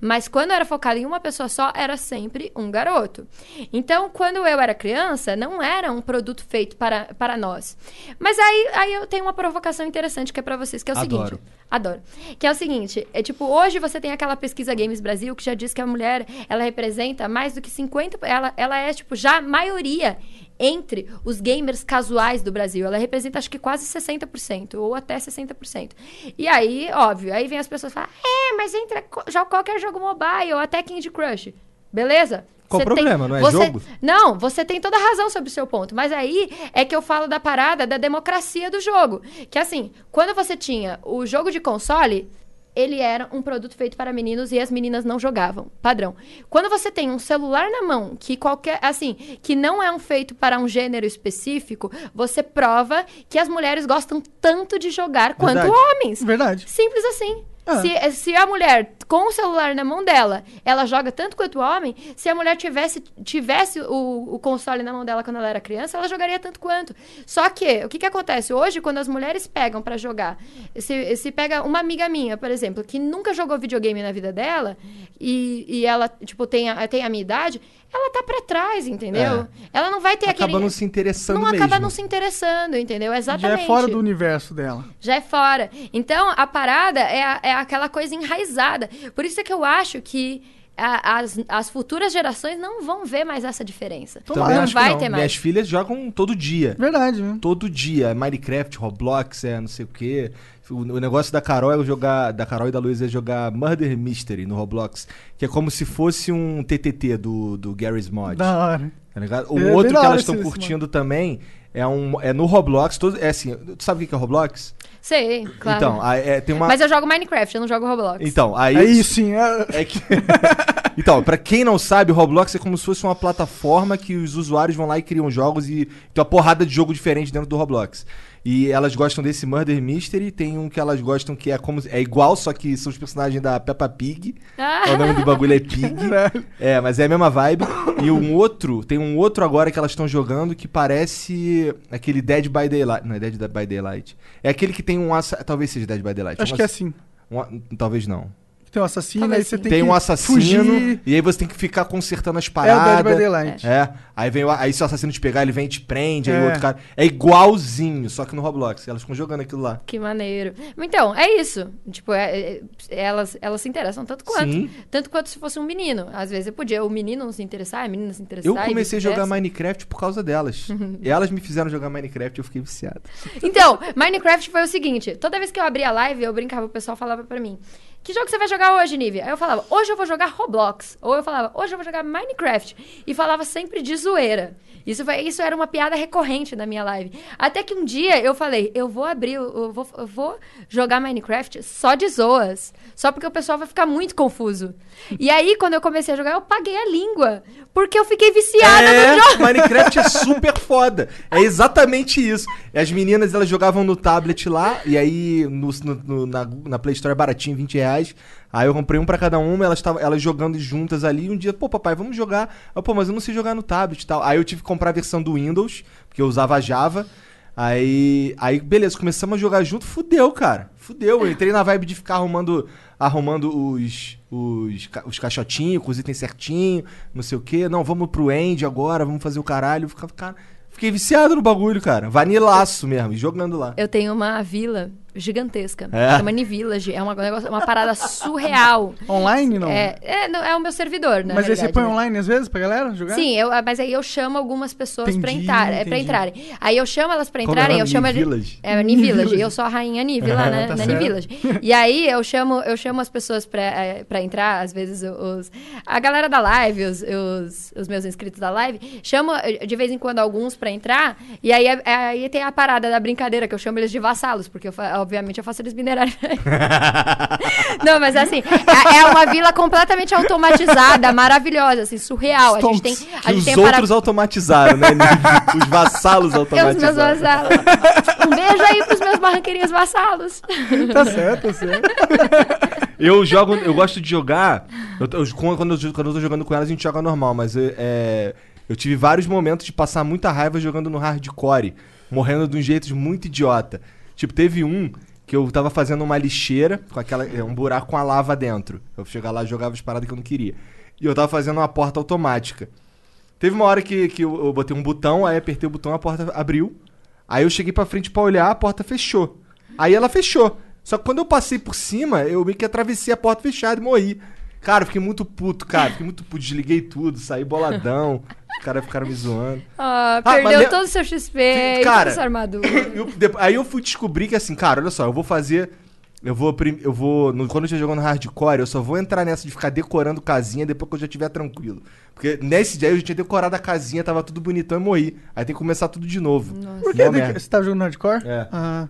Mas quando era focado em uma pessoa só, era sempre um garoto. Então, quando eu era criança, não era um produto feito para, para nós. Mas aí, aí eu tenho uma provocação interessante que é para vocês, que é o Adoro. seguinte. Adoro. Que é o seguinte, é tipo, hoje você tem aquela pesquisa Games Brasil que já diz que a mulher, ela representa mais do que 50, ela, ela é tipo já maioria entre os gamers casuais do Brasil. Ela representa acho que quase 60% ou até 60%. E aí, óbvio, aí vem as pessoas falam: "É, mas entra já qualquer jogo mobile ou até Candy Crush". Beleza? Qual o Você tem- problema? Não é você- jogo? não, você tem toda a razão sobre o seu ponto. Mas aí é que eu falo da parada da democracia do jogo. Que assim, quando você tinha o jogo de console, ele era um produto feito para meninos e as meninas não jogavam. Padrão. Quando você tem um celular na mão que qualquer, assim, que não é um feito para um gênero específico, você prova que as mulheres gostam tanto de jogar quanto Verdade. homens. Verdade. Simples assim. Ah. Se, se a mulher, com o celular na mão dela, ela joga tanto quanto o homem, se a mulher tivesse, tivesse o, o console na mão dela quando ela era criança, ela jogaria tanto quanto. Só que, o que, que acontece? Hoje, quando as mulheres pegam pra jogar, se, se pega uma amiga minha, por exemplo, que nunca jogou videogame na vida dela, e, e ela, tipo, tem a, tem a minha idade, ela tá pra trás, entendeu? Ela não vai ter Acaba aquele... não se interessando não mesmo. acaba não se interessando, entendeu? Exatamente. Já é fora do universo dela. Já é fora. Então, a parada é, a- é aquela coisa enraizada. Por isso é que eu acho que a- as, as futuras gerações não vão ver mais essa diferença. Também não vai não. ter mais. Minhas filhas jogam todo dia. Verdade, né? Todo dia. Minecraft, Roblox, é não sei o quê. O, negócio da Carol é jogar. Da Carol e da Luísa é jogar Murder Mystery no Roblox. Que é como se fosse um TTT do, do Gary's Mod. Da hora. Tá ligado? É O bem outro que elas estão curtindo também é, um, é no Roblox. Todo, é assim, tu sabe o que é Roblox? Sei, claro. Então, aí, é, tem uma. Mas eu jogo Minecraft, eu não jogo Roblox. Então, aí. Aí sim, é... É que... então, pra quem não sabe, o Roblox é como se fosse uma plataforma que os usuários vão lá e criam jogos e tem uma porrada de jogo diferente dentro do Roblox. E elas gostam desse Murder Mystery, tem um que elas gostam que é como é igual, só que são os personagens da Peppa Pig. Ah. O nome do bagulho é Pig. é, mas é a mesma vibe. E um outro, tem um outro agora que elas estão jogando que parece aquele Dead by Daylight. Não é Dead by Daylight. É aquele que tem um talvez seja Dead by Daylight. Acho Um que é ass- assim. um Talvez não. Tem um assassino, Talvez aí você sim. tem, Tem, que um assassino fugir. e aí você tem que ficar consertando as É o paradas. Dead by Daylight. É, aí vem o- aí se o assassino te pegar, ele vem e te prende, aí É. o outro cara. É igualzinho, só que no Roblox. Elas ficam jogando aquilo lá. Que maneiro. Então, é isso. Tipo, é- é- elas, elas se interessam tanto quanto. Sim. Tanto quanto se fosse um menino. Às vezes eu podia o menino não se interessar, a menina se interessar. Eu comecei a jogar. Minecraft por causa delas. e elas me fizeram jogar Minecraft e eu fiquei viciado. Então, Minecraft foi o seguinte: toda vez que eu abria a live, eu brincava, o pessoal falava pra mim: Que jogo você vai jogar hoje, Nívia? Aí eu falava: Hoje eu vou jogar Roblox. Ou eu falava: Hoje eu vou jogar Minecraft. E falava sempre de zoeira. Isso, foi, isso era uma piada recorrente na minha live. Até que um dia eu falei: Eu vou abrir, eu vou, eu vou jogar Minecraft só de zoas. Só porque o pessoal vai ficar muito confuso. E aí, quando eu comecei a jogar, eu paguei a língua. Porque eu fiquei viciada é, no jogo. Minecraft é super foda. É exatamente isso. As meninas, elas jogavam no tablet lá, e aí no, no- na, na Play Store é baratinho, 20 reais. Aí eu comprei um pra cada uma, elas, tavam, elas jogando juntas ali. E um dia, pô, papai, vamos jogar. Eu, pô, mas eu não sei jogar no tablet e tal. Aí eu tive que comprar a versão do Windows, porque eu usava Java. Aí, aí, beleza, começamos a jogar junto, fudeu, cara. Fudeu. Eu entrei na vibe de ficar arrumando, arrumando os, os, os caixotinhos, com os itens certinho, não sei o quê. Não, vamos pro end agora, vamos fazer o caralho. Ficava, cara, fiquei viciado no bagulho, cara. Vanilaço mesmo, jogando lá. Eu tenho uma vila gigantesca. É? Chama Village. É uma, uma parada surreal. Online, não? É, é, não, é o meu servidor, né? Mas aí você põe online às vezes pra galera jogar? Sim, eu, mas aí eu chamo algumas pessoas pra, Entendi, entrar, é, pra entrarem. Aí eu chamo elas pra Como é entrarem, eu nome? chamo... New ele- Village? É, New Village. Eu sou a rainha Nive lá, né? Tá na certo. New Village. E aí eu chamo, eu chamo as pessoas pra, é, pra entrar, às vezes os... A galera da live, os, os, os meus inscritos da live, chamo de vez em quando alguns pra entrar, e aí, é- aí tem a parada da brincadeira, que eu chamo eles de vassalos, porque eu, fa- obviamente eu faço eles minerarem. Não, mas assim, é, é uma vila completamente automatizada, maravilhosa, assim, surreal. A gente tem, a gente os tem outros automatizaram, né? os vassalos É os automatizaram. meus vassalos. Um beijo aí pros meus barranqueirinhos vassalos. Tá certo, tá certo. Eu jogo, eu gosto de jogar. eu eu- quando, eu, quando eu tô jogando com elas, a gente joga normal, mas eu, é, eu tive vários momentos de passar muita raiva jogando no hardcore, morrendo de um jeito muito idiota. Tipo, teve um que eu tava fazendo uma lixeira com aquela. é, um buraco com a lava dentro. Eu chegava lá e jogava as paradas que eu não queria. E eu tava fazendo uma porta automática. Teve uma hora que, que eu, eu botei um botão, aí apertei o botão, a porta abriu. Aí eu cheguei pra frente pra olhar, a porta fechou. Aí ela fechou. Só que quando eu passei por cima, eu meio que atravessei a porta fechada e morri. Cara, fiquei muito puto, cara. Fiquei muito puto, desliguei tudo, saí boladão. Os caras ficaram me zoando. Ah, Ah, perdeu mas todo o seu XP e Cara, toda essa armadura. Eu- aí eu fui descobrir que assim, cara, olha só, eu vou fazer. Eu vou. Eu vou. no- quando eu estiver jogando hardcore, eu só vou entrar nessa de ficar decorando casinha depois que eu já estiver tranquilo. Porque nesse dia eu já tinha decorado a casinha, tava tudo bonitão e morri. Aí tem que começar tudo de novo. Nossa. Por que você tá jogando hardcore? É. Ah.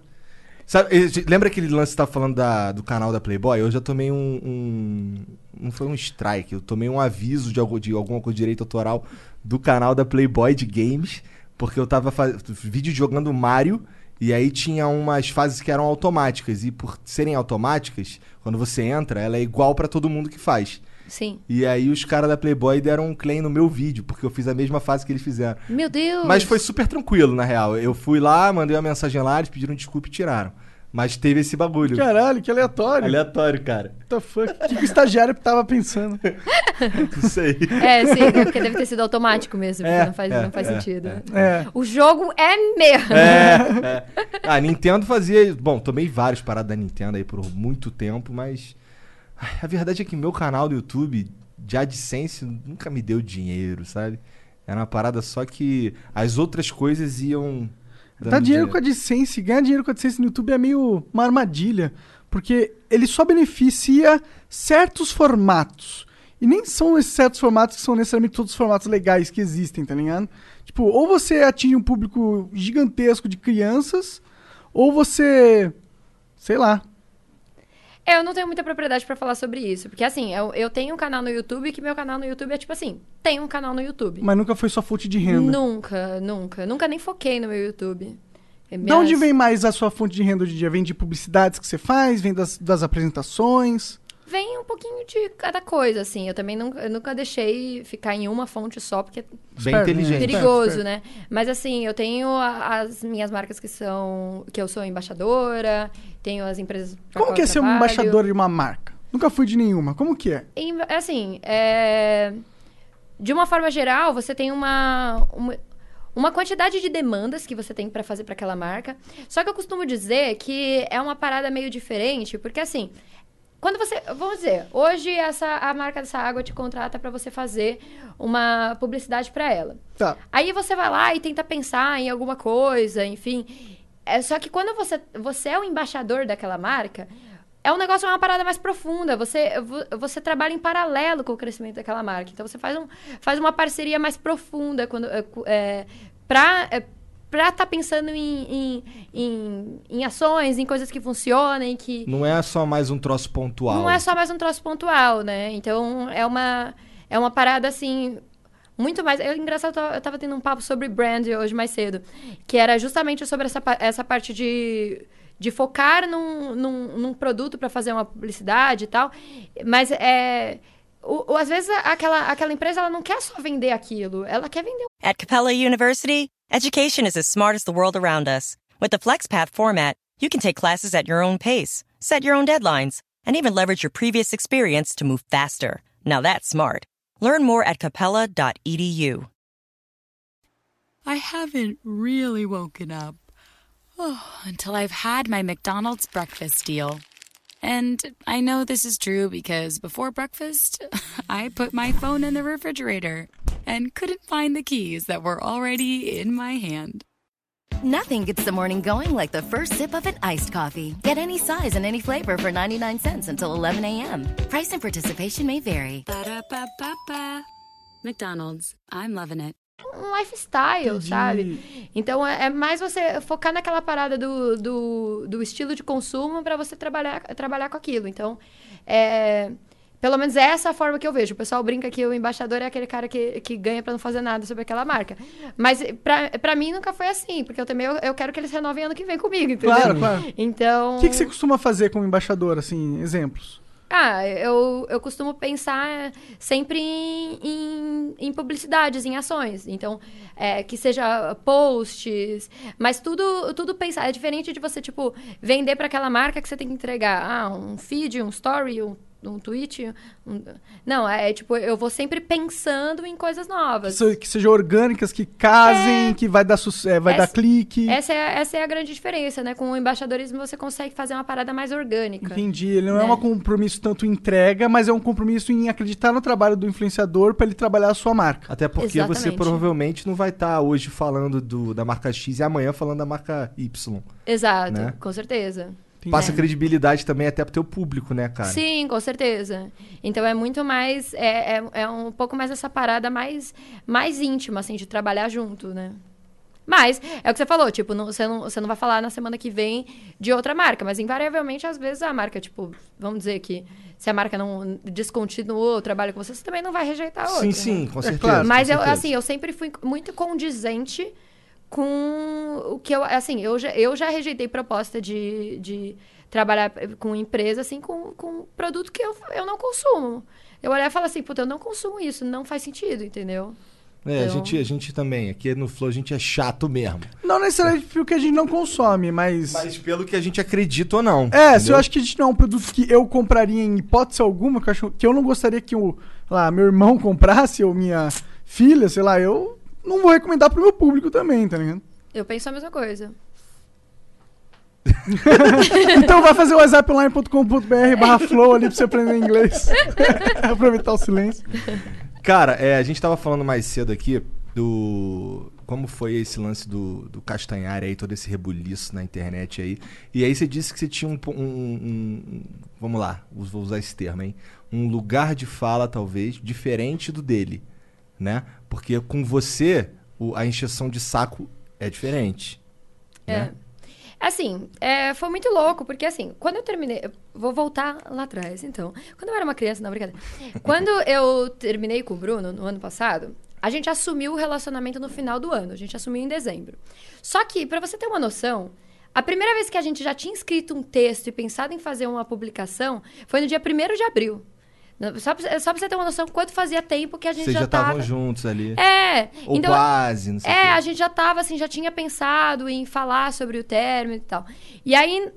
Sabe, lembra aquele lance que você tava falando da- do canal da Playboy? Eu já tomei um, um- Não foi um strike, eu tomei um aviso de, algo, de alguma coisa de direito autoral do canal da Playboy de games, porque eu tava fazendo vídeo jogando Mario. E aí tinha umas fases que eram automáticas. E por serem automáticas, quando você entra, ela é igual pra todo mundo que faz. Sim. E aí os caras da Playboy deram um claim no meu vídeo, porque eu fiz a mesma fase que eles fizeram. Meu Deus! Mas foi super tranquilo, na real. Eu fui lá, mandei uma mensagem lá, eles pediram desculpa e tiraram. Mas teve esse bagulho. Caralho, que aleatório. Aleatório, cara. What the fuck? O que, que o estagiário tava pensando? Não sei. É, sim, é porque deve ter sido automático mesmo, porque É, não faz, é, não faz é, sentido. é. É. O jogo é meu! É, é. A Nintendo fazia. Bom, tomei vários paradas da Nintendo aí por muito tempo, mas. A verdade é que meu canal do YouTube de AdSense nunca me deu dinheiro, sabe? Era uma parada só que as outras coisas iam. Dando Dar dinheiro com a AdSense, ganhar dinheiro com a AdSense no YouTube é meio uma armadilha. Porque ele só beneficia certos formatos. E nem são esses certos formatos que são necessariamente todos os formatos legais que existem, tá ligado? Tipo, ou você atinge um público gigantesco de crianças, ou você. Sei lá. É, Eu não tenho muita propriedade pra falar sobre isso. Porque, assim, eu, eu tenho um canal no YouTube que meu canal no YouTube é tipo assim: tem um canal no YouTube. Mas nunca foi sua fonte de renda. Nunca, nunca. Nunca nem foquei no meu YouTube. É De onde minhas- vem mais a sua fonte de renda hoje em dia? Vem de publicidades que você faz? Vem das, das apresentações? Vem um pouquinho de cada coisa, assim. Eu também nunca, eu nunca deixei ficar em uma fonte só, porque é Bem Esperto, né? inteligente. perigoso, esperto. né? Mas assim, eu tenho a- as minhas marcas que são. que eu sou embaixadora, tenho as empresas. Como que é ser um embaixador de uma marca? Nunca fui de nenhuma. Como que é? Em- Assim, é... de uma forma geral, você tem uma, uma, uma quantidade de demandas que você tem pra fazer pra aquela marca. Só que eu costumo dizer que é uma parada meio diferente, porque assim, quando você, vamos dizer, hoje essa a marca dessa água te contrata pra você fazer uma publicidade pra ela. Tá. Aí você vai lá e tenta pensar em alguma coisa, enfim. É só que quando você, você é o embaixador daquela marca, é um negócio, é uma parada mais profunda. Você, vo- você trabalha em paralelo com o crescimento daquela marca. Então você faz, um, faz uma parceria mais profunda quando, é, pra. É, Pra estar pensando em, em, em, em ações, em coisas que funcionem, que, Não é só mais um troço pontual. não é só mais um troço pontual, né? Então é uma, é uma parada assim. Muito mais. Eu, engraçado, eu tava- eu tava tendo um papo sobre brand hoje mais cedo. Que era justamente sobre essa, essa parte de, de focar num, num, num produto para fazer uma publicidade e tal. Mas é. O, o- às vezes aquela, aquela empresa ela não quer só vender aquilo, ela quer vender At Capella University, education is as smart as the world around us. With the FlexPath format, you can take classes at your own pace, set your own deadlines, and even leverage your previous experience to move faster. Now that's smart. Learn more at capella.edu. I haven't really woken up. Oh, until I've had my McDonald's breakfast deal. And I know this is true because before breakfast, I put my phone in the refrigerator and couldn't find the keys that were already in my hand. Nothing gets the morning going like the first sip of an iced coffee. Get any size and any flavor for 99 cents until 11 a.m. Price and participation may vary. Ba-da-ba-ba-ba. McDonald's. I'm loving it. um lifestyle, Entendi. sabe? Então é, é mais você focar naquela parada do, do, do estilo de consumo para você trabalhar, trabalhar com aquilo. Então, é, pelo menos essa é a forma que eu vejo. O pessoal brinca que o embaixador é aquele cara que, que ganha para não fazer nada sobre aquela marca. Mas pra, pra mim nunca foi assim, porque eu também eu, eu quero que eles renovem ano que vem comigo, entendeu? Claro, claro. Então. O que, que você costuma fazer como embaixador, assim, exemplos? Ah, eu, eu costumo pensar sempre em, em, em publicidades, em ações. Então, é, que seja posts, mas tudo, tudo pensar. É diferente de você, tipo, vender para aquela marca que você tem que entregar. Ah, um feed, um story, um, um tweet. um- Não, é tipo, eu vou sempre pensando em coisas Que, novas. se- que sejam orgânicas, que casem, que vai dar, é, vai Essa- dar clique. Essa é, essa é a grande diferença, né? Com o embaixadorismo você consegue fazer uma parada mais orgânica. Entendi. Ele não é Né? um compromisso tanto entrega, mas é um compromisso em acreditar no trabalho do influenciador para ele trabalhar a sua marca. Até porque você Exatamente. provavelmente não vai estar hoje falando do, da marca X e amanhã falando da marca Y. Exato, Né? com certeza. Passa É. credibilidade também até pro teu público, né, cara? Sim, com certeza. Então é muito mais. É, é, é um pouco mais essa parada mais, mais íntima, assim, de trabalhar junto, né? Mas é o que você falou, tipo, não- você, não, você não vai falar na semana que vem de outra marca, mas invariavelmente, às vezes, a marca, tipo, vamos dizer que se a marca não descontinuou o trabalho com você, você também não vai rejeitar outra. Sim, né? sim, com certeza. claro. Mas com eu, certeza. assim, eu sempre fui muito condizente com o que eu, assim, eu já, eu já rejeitei proposta de, de trabalhar com empresa, assim, com, com produto que eu, eu não consumo. Eu olhar e falar assim, puta, eu não consumo isso, não faz sentido, entendeu? É, a Então- gente, a gente também, aqui no Flow a gente é chato mesmo. Não necessariamente porque a gente não consome, mas. Mas pelo que a gente acredita ou não. É, se entendeu? eu acho que a gente não é um produto que eu compraria em hipótese alguma, que eu, acho, que eu não gostaria que o lá, meu irmão comprasse ou minha filha, sei lá, eu não vou recomendar pro meu público também, tá ligado? Eu penso a mesma coisa. Então vai fazer o whatsapponline.com.br barra flow ali pra você aprender inglês. Aproveitar o silêncio. Cara, é, a gente tava falando mais cedo aqui do. Como foi esse lance do, do Castanhari aí, todo esse rebuliço na internet aí. E aí você disse que você tinha um. um- um- vamos lá, vou usar esse termo, hein? Um lugar de fala, talvez, diferente do dele, né? Porque com você, o- a encheção de saco é diferente. né? Assim, é, foi muito louco, porque assim, quando eu terminei. eu Vou voltar lá atrás, então. Quando eu era uma criança, não, brincadeira. Quando eu terminei com o Bruno, no ano passado, a gente assumiu o relacionamento no final do ano. A gente assumiu em dezembro. Só que, pra você ter uma noção, a primeira vez que a gente já tinha escrito um texto e pensado em fazer uma publicação foi no dia 1 de abril. Só pra, só pra você ter uma noção quanto fazia tempo que a gente Vocês já já estavam tava... juntos ali. É, Ou então, quase, não sei o é, a gente já tava, assim, já tinha pensado em falar sobre o término e tal. E aí,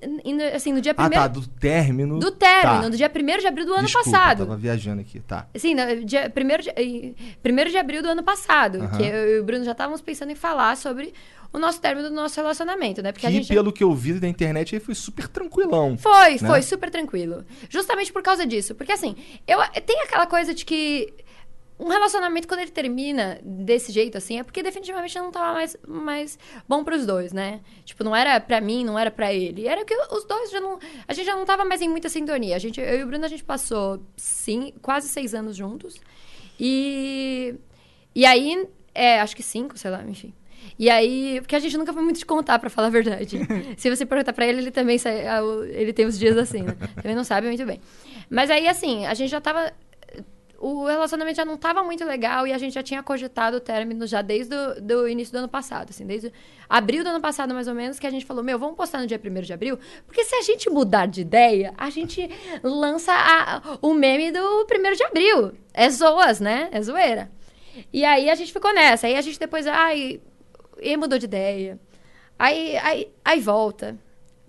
assim, no dia Ah, primeiro... tá, do término. Do término, Tá. no dia 1 de abril do ano Desculpa, passado. Tava viajando aqui, tá. Sim, no dia 1 de, em- 1 de abril do ano passado. Que eu e o Bruno já estávamos pensando em falar sobre o nosso término do nosso relacionamento, né? Porque que a gente. pelo que eu vi da internet aí foi super tranquilão. Foi, né? foi super tranquilo. Justamente por causa disso. Porque assim, eu tem aquela coisa de que um relacionamento, quando ele termina desse jeito, assim, é porque definitivamente não tava mais, mais bom pros dois, né? Tipo, não era pra mim, não era pra ele. Era que os dois já não. A gente já não tava mais em muita sintonia. A gente, eu e o Bruno, a gente passou sim, quase seis anos juntos. E. E aí, é, acho que cinco, sei lá, enfim. E aí, porque a gente nunca foi muito de contar, pra falar a verdade. Se você perguntar pra ele, ele também sai, ah, ele tem os dias assim, né? Também não sabe muito bem. Mas aí, assim, a gente já tava. O relacionamento já não tava muito legal e a gente já tinha cogitado o término já desde o do início do ano passado, assim, desde abril do ano passado, mais ou menos, que a gente falou, meu, vamos postar no dia 1 de abril, porque se a gente mudar de ideia, a gente lança a- o meme do 1 de abril. É zoas, né? É zoeira. E aí a gente ficou nessa. Aí a gente depois, ai, e mudou de ideia. Aí, aí, aí volta.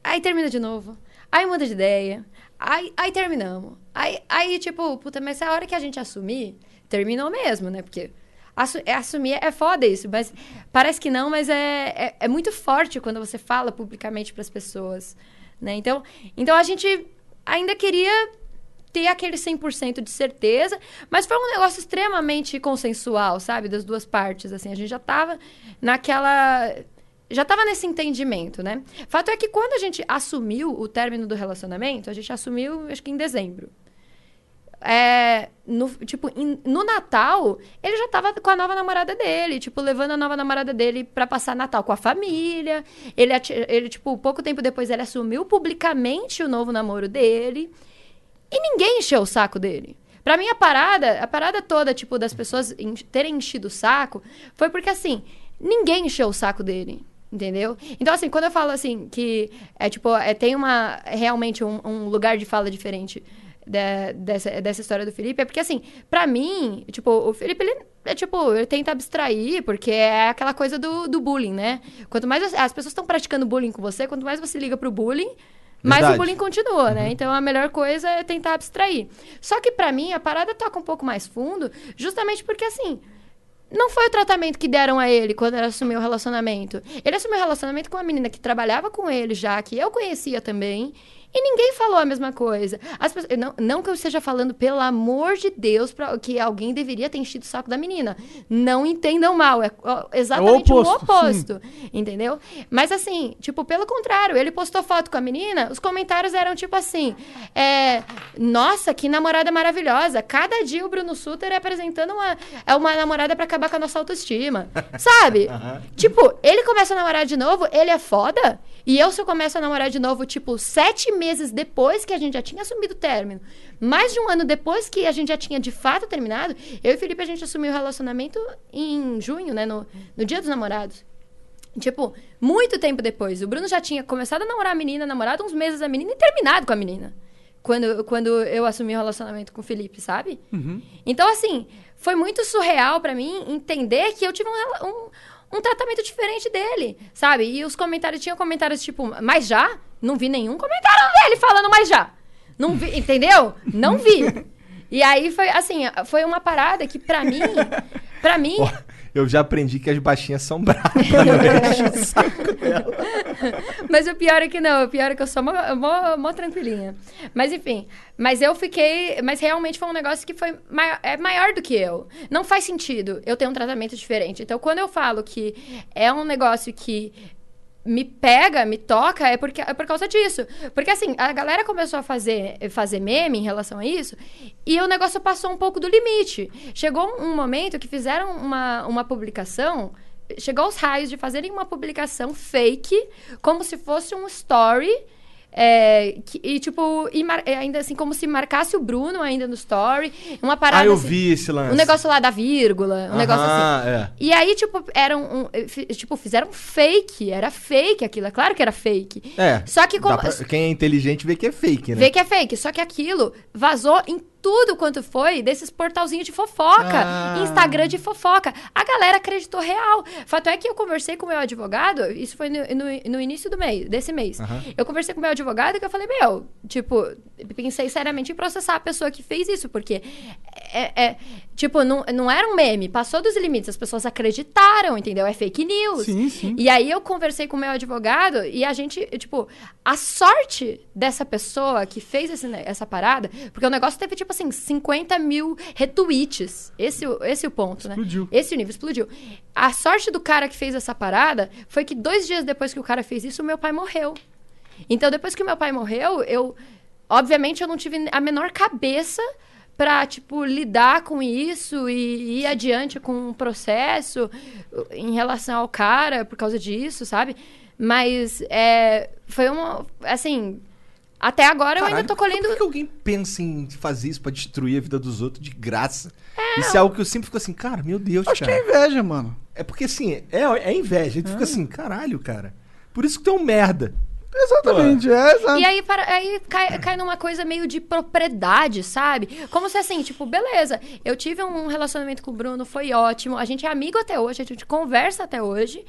Aí termina de novo. Aí muda de ideia. Aí, aí terminamos. Aí, aí, tipo, puta, mas a hora que a gente assumir, terminou mesmo, né? Porque assu- é, assumir é foda isso, mas parece que não, mas é, é, é muito forte quando você fala publicamente pras pessoas, né? Então, então a gente ainda queria ter aquele 100% de certeza, mas foi um negócio extremamente consensual, sabe? Das duas partes, assim. A gente já tava naquela... Já tava nesse entendimento, né? Fato é que quando a gente assumiu o término do relacionamento, a gente assumiu, acho que em dezembro. É, no, tipo, em- no Natal, ele já tava com a nova namorada dele, tipo, levando a nova namorada dele pra passar Natal com a família. Ele, ele, tipo, pouco tempo depois ele assumiu publicamente o novo namoro dele. E ninguém encheu o saco dele. Pra mim, a parada, a parada toda, tipo, das pessoas terem enchido o saco, foi porque, assim, ninguém encheu o saco dele. Entendeu? Então, assim, quando eu falo assim, que é tipo, é, tem uma realmente um, um lugar de fala diferente da- dessa, dessa história do Felipe, é porque, assim, pra mim, tipo, o Felipe, ele é tipo, ele tenta abstrair, porque é aquela coisa do, do bullying, né? Quanto mais as pessoas estão praticando bullying com você, quanto mais você liga pro bullying, mais Verdade. o bullying continua, né? Então a melhor coisa é tentar abstrair. Só que pra mim a parada toca um pouco mais fundo, justamente porque assim, não foi o tratamento que deram a ele quando ele assumiu o relacionamento. Ele assumiu o relacionamento com uma menina que trabalhava com ele já, que eu conhecia também. E ninguém falou a mesma coisa. As pessoas, não, não que eu esteja falando, pelo amor de Deus, pra, que alguém deveria ter enchido o saco da menina. Não entendam mal. É exatamente o oposto, oposto. Entendeu? Mas assim, tipo, pelo contrário, ele postou foto com a menina, os comentários eram tipo assim: é, Nossa, que namorada maravilhosa. Cada dia o Bruno Suter é apresentando uma, é uma namorada pra acabar com a nossa autoestima. Sabe? Tipo, ele começa a namorar de novo, ele é foda. E eu, se eu começo a namorar de novo, tipo, sete meses depois que a gente já tinha assumido o término, mais de um ano depois que a gente já tinha de fato terminado, eu e o Felipe, a gente assumiu o relacionamento em junho, né? No, no dia dos namorados. Tipo, muito tempo depois. O Bruno já tinha começado a namorar a menina, namorado uns meses a menina e terminado com a menina. Quando, quando eu assumi o relacionamento com o Felipe, sabe? Então, assim, foi muito surreal pra mim entender que eu tive um, um, um tratamento diferente dele, sabe? E os comentários, tinha comentários tipo, mas já? Não vi nenhum comentário dele falando mais já. Não vi, entendeu? Não vi. E aí foi, assim, foi uma parada que pra mim, pra mim, eu já aprendi que as baixinhas são bravas. dela. Mas o pior é que não, o pior é que eu sou mó, mó, mó tranquilinha. Mas enfim, mas eu fiquei. Mas realmente foi um negócio que foi maior, é maior do que eu. Não faz sentido eu ter um tratamento diferente. Então, quando eu falo que é um negócio que me pega, me toca, é, porque, é por causa disso. Porque assim, a galera começou a fazer, fazer meme em relação a isso, e o negócio passou um pouco do limite. Chegou um momento que fizeram uma, uma publicação. Chegou aos raios de fazerem uma publicação fake, como se fosse um story. É, que- e tipo, e mar- é, ainda assim, como se marcasse o Bruno ainda no story. Uma parada. Ah, eu assim, vi esse lance. Um negócio lá da vírgula, um negócio assim. É. E aí, tipo, eram um, eh, tipo, fizeram fake. Era fake aquilo. É claro que era fake. É. Só que como, pra- quem é inteligente vê que é fake, né? vê que é fake. Só que aquilo vazou em tudo quanto foi desses portalzinhos de fofoca, Ah. Instagram de fofoca. A galera acreditou real. Fato é que eu conversei com o meu advogado, isso foi no, no- no início do mês, desse mês. Eu conversei com o meu advogado que eu falei, meu, tipo, pensei seriamente em processar a pessoa que fez isso, porque é, é- tipo, não, não era um meme, passou dos limites, as pessoas acreditaram, entendeu? É fake news. Sim, sim. E aí eu conversei com o meu advogado e a gente, tipo, a sorte dessa pessoa que fez esse essa parada, porque o negócio teve, tipo assim, 50 mil retweets. Esse, esse é o ponto, Explodiu. né? Esse nível explodiu. A sorte do cara que fez essa parada foi que dois dias depois que o cara fez isso, o meu pai morreu. Então, depois que o meu pai morreu, eu. Obviamente, eu não tive a menor cabeça pra, tipo, lidar com isso e ir adiante com o processo uh, em relação ao cara por causa disso, sabe? Mas é, foi uma. Assim. Até agora eu ainda Caralho, tô Por colhendo. que alguém pensa em fazer isso pra destruir a vida dos outros de graça? Isso é algo que eu sempre fico assim, cara, meu Deus, Acho que cara. é inveja, mano. É porque assim, é, é inveja. A gente fica assim, caralho, cara. Por isso que tu é um merda. Exatamente, é, exato. E aí, para, aí cai, cai numa coisa meio de propriedade, sabe? Como se assim, tipo, beleza, eu tive um relacionamento com o Bruno, foi ótimo, a gente é amigo até hoje, a gente conversa até hoje.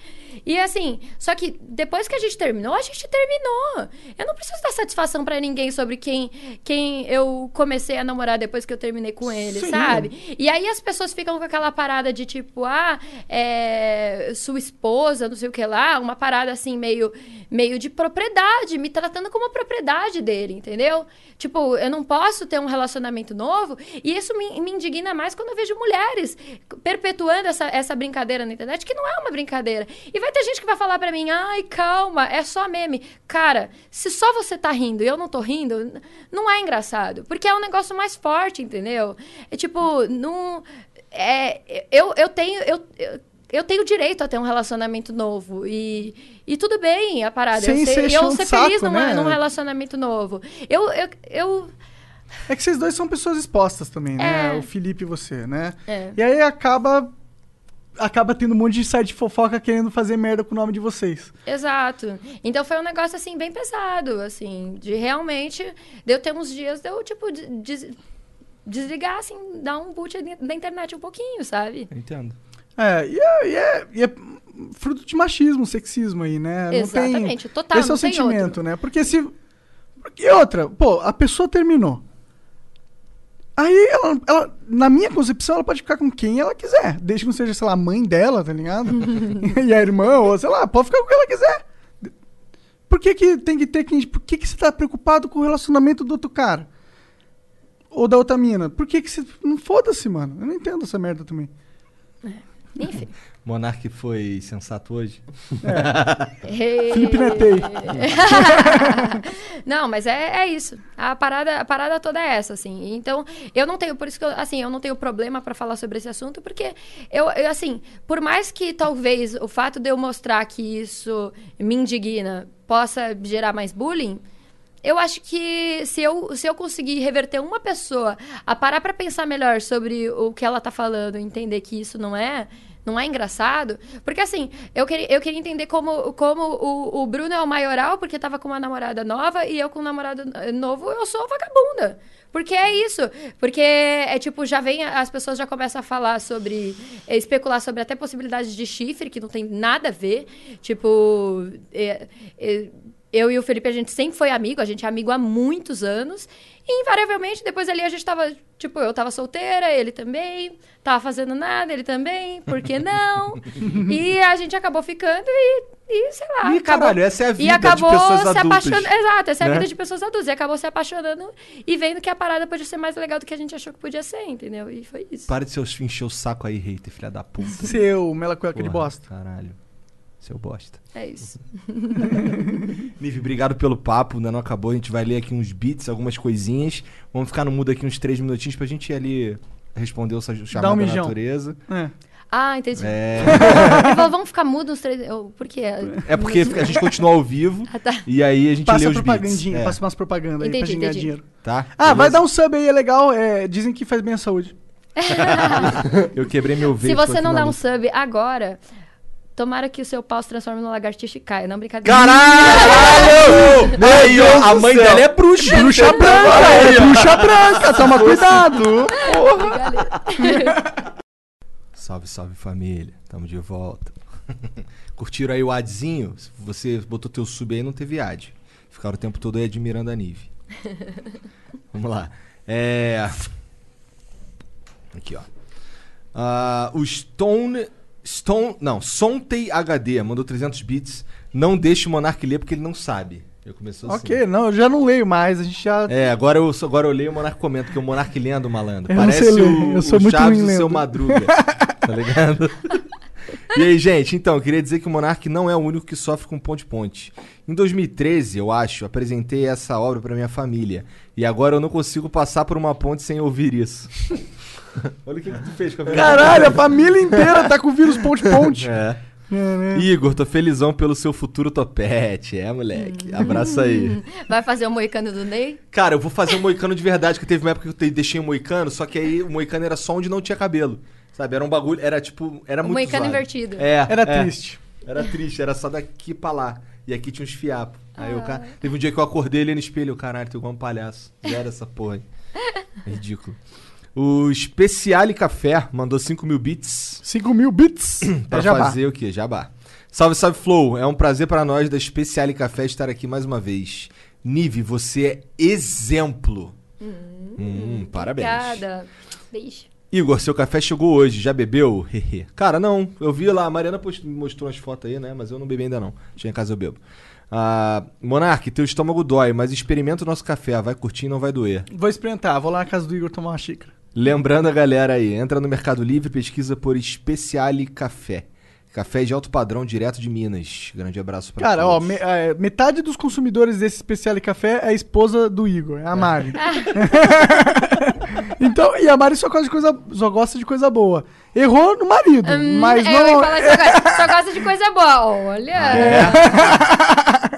E assim, só que depois que a gente terminou, a gente terminou. Eu não preciso dar satisfação pra ninguém sobre quem, quem eu comecei a namorar depois que eu terminei com ele, Sim. sabe? E aí as pessoas ficam com aquela parada de tipo, ah, é, sua esposa, não sei o que lá, uma parada assim meio, meio de propriedade, me tratando como propriedade dele, entendeu? Tipo, eu não posso ter um relacionamento novo e isso me, me indigna mais quando eu vejo mulheres perpetuando essa, essa brincadeira na internet, que não é uma brincadeira. E vai ter gente que vai falar pra mim, ai, calma, é só meme. Cara, se só você tá rindo e eu não tô rindo, não é engraçado. Porque é um negócio mais forte, entendeu? É tipo, não. É, eu, eu tenho. Eu, eu, eu tenho direito a ter um relacionamento novo. E, e tudo bem a parada. Sem eu ser eu de ser feliz saco, numa- né? num relacionamento novo. Eu. eu, eu É que vocês dois são pessoas expostas também, né? É. O Felipe e você, né? É. E aí acaba. Acaba tendo um monte de site de fofoca querendo fazer merda com o nome de vocês. Exato. Então foi um negócio assim bem pesado, assim, de realmente de eu ter uns dias de eu tipo de- des- desligar assim, dar um boot da internet um pouquinho, sabe? Entendo. É, e é, e é- e é fruto de machismo, sexismo aí, né? Não tem- Exatamente, total, Esse é o sentimento, outro. né? Porque se. E outra, pô, a pessoa terminou. Aí ela, ela, na minha concepção, ela pode ficar com quem ela quiser. Desde que não seja, sei lá, a mãe dela, tá ligado? e a irmã, ou sei lá, pode ficar com quem ela quiser. Por que, que tem que ter quem. Por que, que você tá preocupado com o relacionamento do outro cara? Ou da outra mina? Por que, que você. Não foda-se, mano. Eu não entendo essa merda também. Enfim. Monark foi sensato hoje? Felipe Netei. não, mas é, é isso. A parada, a parada toda é essa, assim. Então, eu não tenho, por isso que eu, assim, eu não tenho problema pra falar sobre esse assunto, porque eu, eu, assim, por mais que talvez o fato de eu mostrar que isso me indigna possa gerar mais bullying, eu acho que se eu, se eu conseguir reverter uma pessoa a parar pra pensar melhor sobre o que ela tá falando, entender que isso não é não é engraçado? Porque assim, eu queria, eu queria entender como, como o, o Bruno é o maioral porque tava com uma namorada nova e eu com um namorado novo, eu sou vagabunda. Porque é isso. Porque é tipo, já vem, as pessoas já começam a falar sobre. é, especular sobre até possibilidades de chifre, que não tem nada a ver. Tipo. é- é- eu e o Felipe, a gente sempre foi amigo, a gente é amigo há muitos anos. E invariavelmente, depois ali a gente tava. Tipo, eu tava solteira, ele também. Tava fazendo nada, ele também. Por que não? e a gente acabou ficando e. E sei lá. Ih, acabou, caralho, essa é a vida e de acabou pessoas se adultas, apaixonando. Exato, essa é a né? vida de pessoas adultas. E acabou se apaixonando e vendo que a parada podia ser mais legal do que a gente achou que podia ser, entendeu? E foi isso. Para de seus encher o saco aí, hater, filha da puta. Seu mela cueca de bosta. Caralho. Seu bosta. É isso. Nive, obrigado pelo papo, ainda não acabou. A gente vai ler aqui uns beats, algumas coisinhas. Vamos ficar no mudo aqui uns três minutinhos pra gente ir ali responder o chamado da um mijão. natureza. É. Ah, entendi. É, Ele falou, vamos ficar mudos uns três. Eu, por quê? é porque a gente continua ao vivo Ah, tá. e aí a gente lê Passa os beats. propagandinha, É, passa umas propagandas aí pra Entendi, gente ganhar entendi. dinheiro. tá? Ah, vai Beleza? dar um sub aí, é legal. é, dizem que faz bem à saúde. Eu quebrei meu Se vape você não dá um sub agora, tomara que o seu pau se transforme numa lagartixa e caia. Não, brincadeira. Caralho! Aí, ó, a mãe dela é bruxa. Bruxa branca, é bruxa branca, toma cuidado. Salve, salve família. Tamo de volta. Curtiram aí o adzinho? Se você botou teu sub aí, não teve ad. Ficaram o tempo todo aí admirando a Nive. Vamos lá. É. Aqui, ó. Ah, o Stone. Stone. Não, Sontei HD mandou 300 bits. Não deixe o Monark ler porque ele não sabe. Eu começou assim. Ok, não, eu já não leio mais, a gente já... É, agora eu, agora eu leio o Monark comenta, que o Monark lendo, malandro. Eu Parece o, eu sou o muito Chaves ruim do seu. Madruga. tá ligado? E aí, gente, então, queria dizer que o Monark não é o único que sofre com ponte-ponte. Em 2013, eu acho, apresentei essa obra pra minha família. E agora eu não consigo passar por uma ponte sem ouvir isso. Olha o que, que tu fez com a minha Caralho, a família inteira tá com vírus ponte-ponte. É. É, né? Igor, tô felizão pelo seu futuro topete. É, moleque. Abraço aí. Vai fazer o moicano do Ney? Cara, eu vou fazer um moicano de verdade, que teve uma época que eu deixei um moicano, só que aí o moicano era só onde não tinha cabelo. Sabe? Era um bagulho, era tipo, era O muito moicano zoado. invertido. É, Era é. triste. Era triste, era só daqui pra lá. E aqui tinha uns fiapos. Aí o cara. Teve um dia que eu acordei ele no espelho, eu, caralho, tô igual um palhaço. Já era essa porra aí. É ridículo. O Speciale Café mandou 5 mil bits 5 mil bits. pra é jabá. fazer o quê? Jabá. Salve, salve, Flow. É um prazer pra nós da Speciale Café estar aqui mais uma vez. Nive, você é exemplo. Hum, parabéns. Obrigada. Beijo. Igor, seu café chegou hoje, já bebeu? Cara, não. Eu vi lá, a Mariana mostrou umas fotos aí, né? Mas eu não bebi ainda não. Tinha em casa eu bebo. Ah, Monark, teu estômago dói, mas experimenta o nosso café. Vai curtir e não vai doer. Vou experimentar, vou lá na casa do Igor tomar uma xícara. Lembrando a galera aí, entra no Mercado Livre, pesquisa por Speciale Café. Café de alto padrão, direto de Minas. Grande abraço pra Cara, ó, todos. me- é, metade dos consumidores desse Speciale Café é a esposa do Igor, é a Mari. então, e a Mari só gosta de coisa, só gosta de coisa boa. Errou no marido, Hum, mas é, eu ia não. falar isso agora. Só gosta de coisa boa. Olha. É.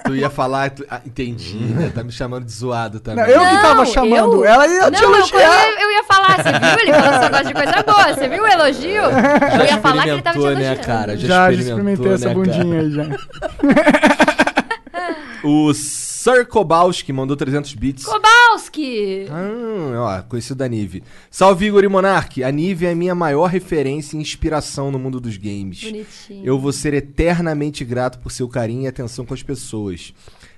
Tu ia falar... tu- ah, entendi, né? Tá me chamando de zoado também. Não, eu que tava Não, chamando. eu- Ela ia te Não, eu, elogiar. eu, eu ia falar, você viu? Ele falou que só gosta de coisa boa. Você viu o elogio? Eu ia falar que ele tava te experimentou, né, elogiando. cara? Já, Já, já experimentou, experimentei essa né, bundinha aí já. O Sir Kowalski mandou 300 bits. Kowalski! Ah, ó, conhecido da Nive. Salve Igor e Monark. A Nive é a minha maior referência e inspiração no mundo dos games. Bonitinho. Eu vou ser eternamente grato por seu carinho e atenção com as pessoas.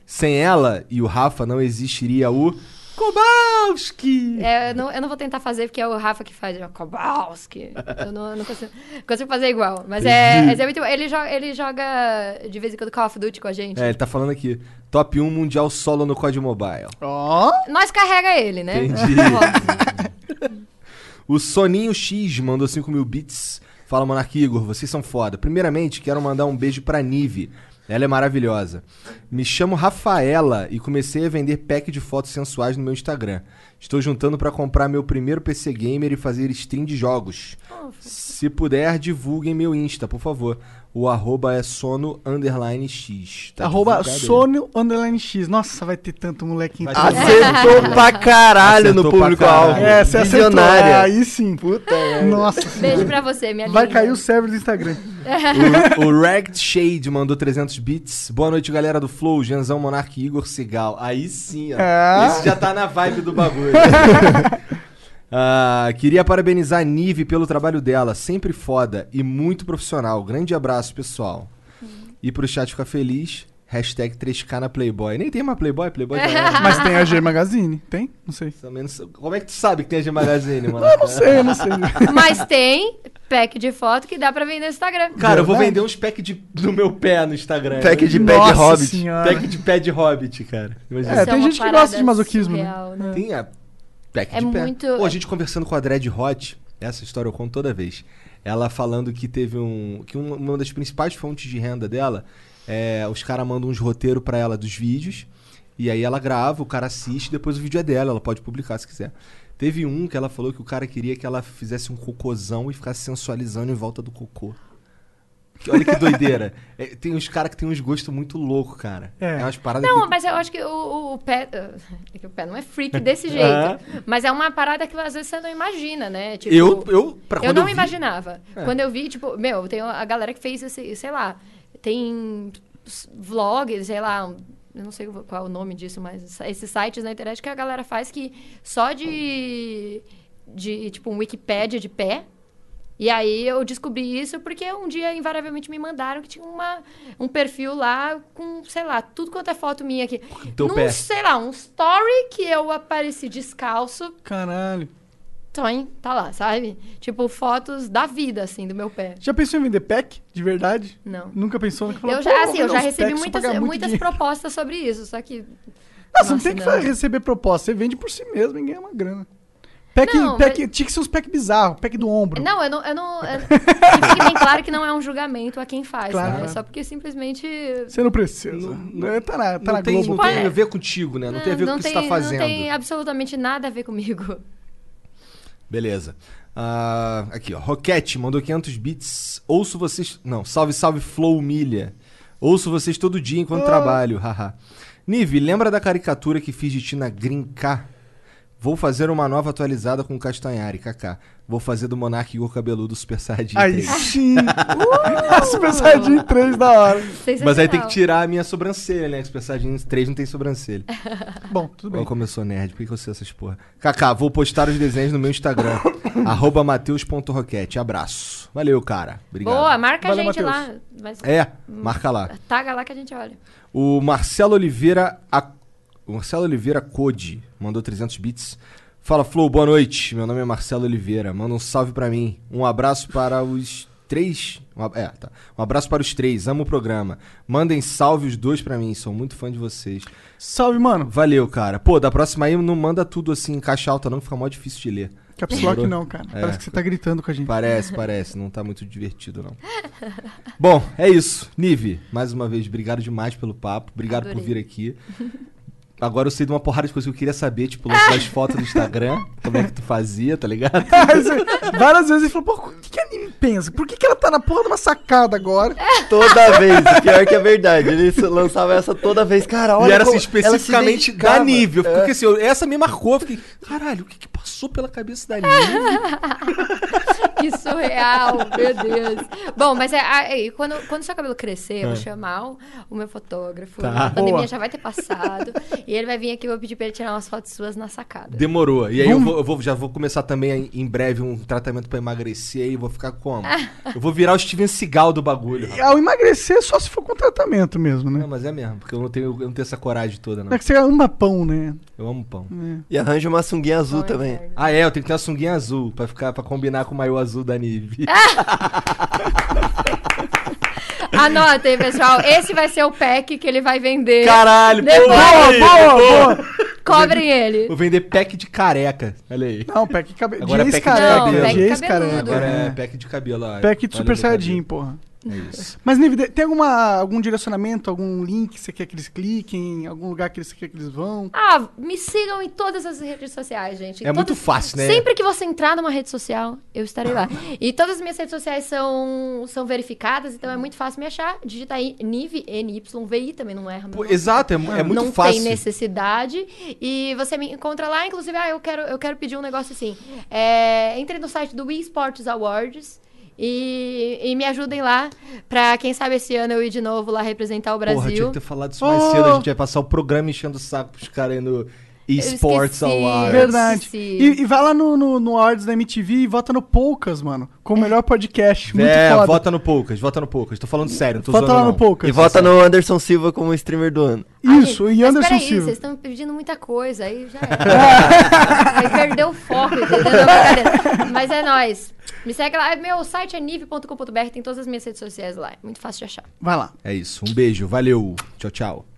Sem ela e o Rafa não existiria o Kowalski. É, eu, não, eu não vou tentar fazer porque é o Rafa que faz. é Kowalski. Eu não, eu não consigo, consigo fazer igual. Mas é, mas é muito bom. Ele joga, ele joga de vez em quando Call of Duty com a gente. É, ele tá falando aqui. Top 1 mundial solo no COD Mobile. Ó, Nós carrega ele, né? Entendi. O Soninho X mandou 5 mil bits. Fala, Monark Igor, vocês são foda. Primeiramente, quero mandar um beijo pra Nive. Ela é maravilhosa. Me chamo Rafaela e comecei a vender pack de fotos sensuais no meu Instagram. Estou juntando pra comprar meu primeiro PC Gamer e fazer stream de jogos. Se puder, divulguem meu Insta, por favor. O arroba é sono underline x. Tá Arroba. Sônio Underline X. Nossa, vai ter tanto molequinho. Vai ter- Acertou pra caralho Acertou no público-alvo. É, você acertou. É, aí sim. Puta. Nossa. Beijo pra você, minha Vai linda. cair o server do Instagram. O, o Ragged Shade mandou 300 bits. Boa noite, galera do Flow. Genzão, Monark e Igor Cigal. Aí sim, ó. É. Esse já tá na vibe do bagulho. Ah, queria parabenizar a Nive pelo trabalho dela. Sempre foda e muito profissional. Grande abraço, pessoal. E pro chat ficar feliz. Hashtag 3K na Playboy. Nem tem mais Playboy, Playboy já era. Mas tem a G Magazine. Tem? Não sei. Também não sei- Como é que tu sabe que tem a G Magazine, mano? Eu não sei, eu não sei. Mas tem pack de foto que dá pra vender no Instagram. Cara, eu vou vender uns pack de, do meu pé no Instagram. Pack de pé de hobbit. senhora. Pack de pé de hobbit, cara. Imagina. É, Isso tem uma gente que gosta de masoquismo, né? surreal, né? Tem a pack É de pé. muito- Pô, a gente conversando com a Dread Hot, essa história eu conto toda vez. Ela falando que teve um. que um- uma das principais fontes de renda dela é. Os caras mandam uns roteiros pra ela dos vídeos. E aí ela grava, o cara assiste, depois o vídeo é dela, ela pode publicar se quiser. Teve um que ela falou que o cara queria que ela fizesse um cocôzão e ficasse sensualizando em volta do cocô. Que- Olha que doideira. É, tem uns caras que tem uns gostos muito loucos, cara. É. umas paradas Não, que... mas eu acho que o, o- o pé. é que o pé não é freak desse jeito. Ah. Mas é uma parada que às vezes você não imagina, né? Tipo, Eu, eu, pra eu não vi- imaginava. É. Quando eu vi, tipo, meu, tem a galera que fez esse, sei lá, tem vlogs, sei lá, eu não sei qual é o nome disso, mas esses sites na internet que a galera faz que só de, de tipo, um Wikipédia de pé. E aí eu descobri isso porque um dia, invariavelmente, me mandaram que tinha uma, um perfil lá com, sei lá, tudo quanto é foto minha aqui. teu Num, pé. sei lá, um story que eu apareci descalço, Caralho. Toin, tá lá, sabe? Tipo, fotos da vida, assim, do meu pé. Já pensou em vender pack? De verdade? Não. Nunca pensou? Nunca falou, Eu "Pô, já, assim, eu já recebi muitas, muitas dinheiro." propostas sobre isso, só que. Não, você não Nossa, tem que não. receber proposta. Você vende por si mesmo e ganha uma grana. Pack, Não, pack, Tinha que ser uns pack bizarros, pack do ombro. Não, eu não. Eu não eu, que fique bem claro que não é um julgamento a quem faz, Claro. tá? É só porque simplesmente. Você não precisa. Não, tá na, tá não na tem, Globo. não tem é? a ver contigo, né? Não, tem a ver com o que você tá fazendo. Não tem absolutamente nada a ver comigo. Beleza. Ah, aqui, ó. Roquete mandou 500 bits. Ouço vocês. Não, salve, salve, Flow Milha. Ouço vocês todo dia enquanto trabalho. Haha. Nive, lembra da caricatura que fiz de ti na K? Vou fazer uma nova atualizada com o Castanhari, kaká. Vou fazer do Monark Igor Cabeludo Super Saiyajin Aí 3. sim. Uh! Super Saiyajin 3 da hora. Mas aí tem que tirar a minha sobrancelha, né? Super Saiyajin 3 não tem sobrancelha. Bom, tudo bem. Olha como eu sou nerd, por que que eu sei essas porra? Kaká, vou postar os desenhos no meu Instagram. arroba mateus.roquete. Abraço. Valeu, cara. Obrigado. Boa, marca Valeu, a gente Matheus. lá. Mas, É, marca lá. Taga lá que a gente olha. O Marcelo Oliveira. A... O Marcelo Oliveira Code mandou 300 bits. Fala, Flow, boa noite. Meu nome é Marcelo Oliveira. Manda um salve pra mim. Um abraço para os três. Um, é, tá. Um abraço para os três. Amo o programa. Mandem salve os dois pra mim. Sou muito fã de vocês. Salve, mano. Valeu, cara. Pô, da próxima aí não manda tudo assim em caixa alta, não, que fica mó difícil de ler. Caps Lock não, cara. É. Parece que você tá gritando com a gente. Parece, parece. Não tá muito divertido, não. Bom, é isso. Nive, mais uma vez, obrigado demais pelo papo. Obrigado por Adorei. vir aqui. Agora eu sei de uma porrada de coisas que eu queria saber, tipo, lance das fotos do Instagram. Como é que tu fazia, tá ligado? Aí você- Várias vezes ele falou, pô, o que, que a Nini pensa? Por que, que ela tá na porra de uma sacada agora? Toda vez. Pior que é verdade. Ele lançava essa toda vez. Cara, olha e era assim, como ela se especificamente da. Nive. Eu fico- É. Porque assim, eu- essa me marcou. Eu fiquei, caralho, o que, que passou pela cabeça da Nive? Que surreal, meu Deus. Bom, mas é, aí, quando, quando seu cabelo crescer, eu vou chamar o, o meu fotógrafo. Tá. A pandemia Boa. já vai ter passado. E ele vai vir aqui, eu vou pedir pra ele tirar umas fotos suas na sacada. Demorou. E aí eu, vou, eu vou- já vou começar também em- breve um tratamento pra emagrecer e vou ficar como? Eu vou virar o Steven Seagal do bagulho. rapaz. Ao emagrecer, só se for com tratamento mesmo, né? Não, mas é mesmo, porque eu não tenho, eu não tenho essa coragem toda, não. Não é que você ama pão, né? Eu amo pão. E arranja uma sunguinha azul Bom também. inferno. Ah, é, eu tenho que ter uma sunguinha azul pra, ficar, pra combinar com o maiô azul da Nive. Anotem, pessoal. Esse vai ser o pack que ele vai vender. Caralho, Depois- boa, Boa, boa, boa! Cobrem ele. Vou vender pack de careca. Olha aí. Não, pack de cabelo. Agora é de pack de cabelo. de Não, pack ex-careca. cabeludo. Agora é. pack de cabelo. ó. Pack de Super cabelo. Saiyajin, porra. É isso. Mas, Nive, tem alguma, algum direcionamento, algum link que você quer que eles cliquem, algum lugar que você quer que eles vão? Ah, me sigam em todas as redes sociais, gente. É Todas- muito fácil, né? Sempre que você entrar numa rede social, eu estarei lá. E todas as minhas redes sociais são, são verificadas, então é muito fácil me achar. Digita aí NIV, N-Y-V-I, também não erra. Pô, exato, é, é muito não fácil. tem necessidade. E você me encontra lá, inclusive, ah, eu quero, eu quero pedir um negócio assim. É, entre no site do Wii Sports Awards e, e me ajudem lá pra, quem sabe, esse ano eu ir de novo lá representar o Brasil. Porra, tinha que ter falado isso mais Oh! cedo. A gente vai passar o programa enchendo o saco pros caras aí no eSports. Awards. Verdade. E, e vai lá no, no, no Awards da MTV e vota no Poucas, mano. Com o melhor podcast. Muito é, foda. vota no Poucas, vota no Poucas. Tô falando sério, não tô Vota lá no. Poucas. E vota no Anderson Silva como streamer do ano. Isso, Ai, e mas Anderson peraí, Silva. vocês estão pedindo muita coisa, aí já era. aí perdeu o foco, entendeu? Mas é nóis. Me segue lá. Meu site é nive.com.br, tem todas as minhas redes sociais lá. É muito fácil de achar. Vai lá. É isso, um beijo, valeu. Tchau, tchau.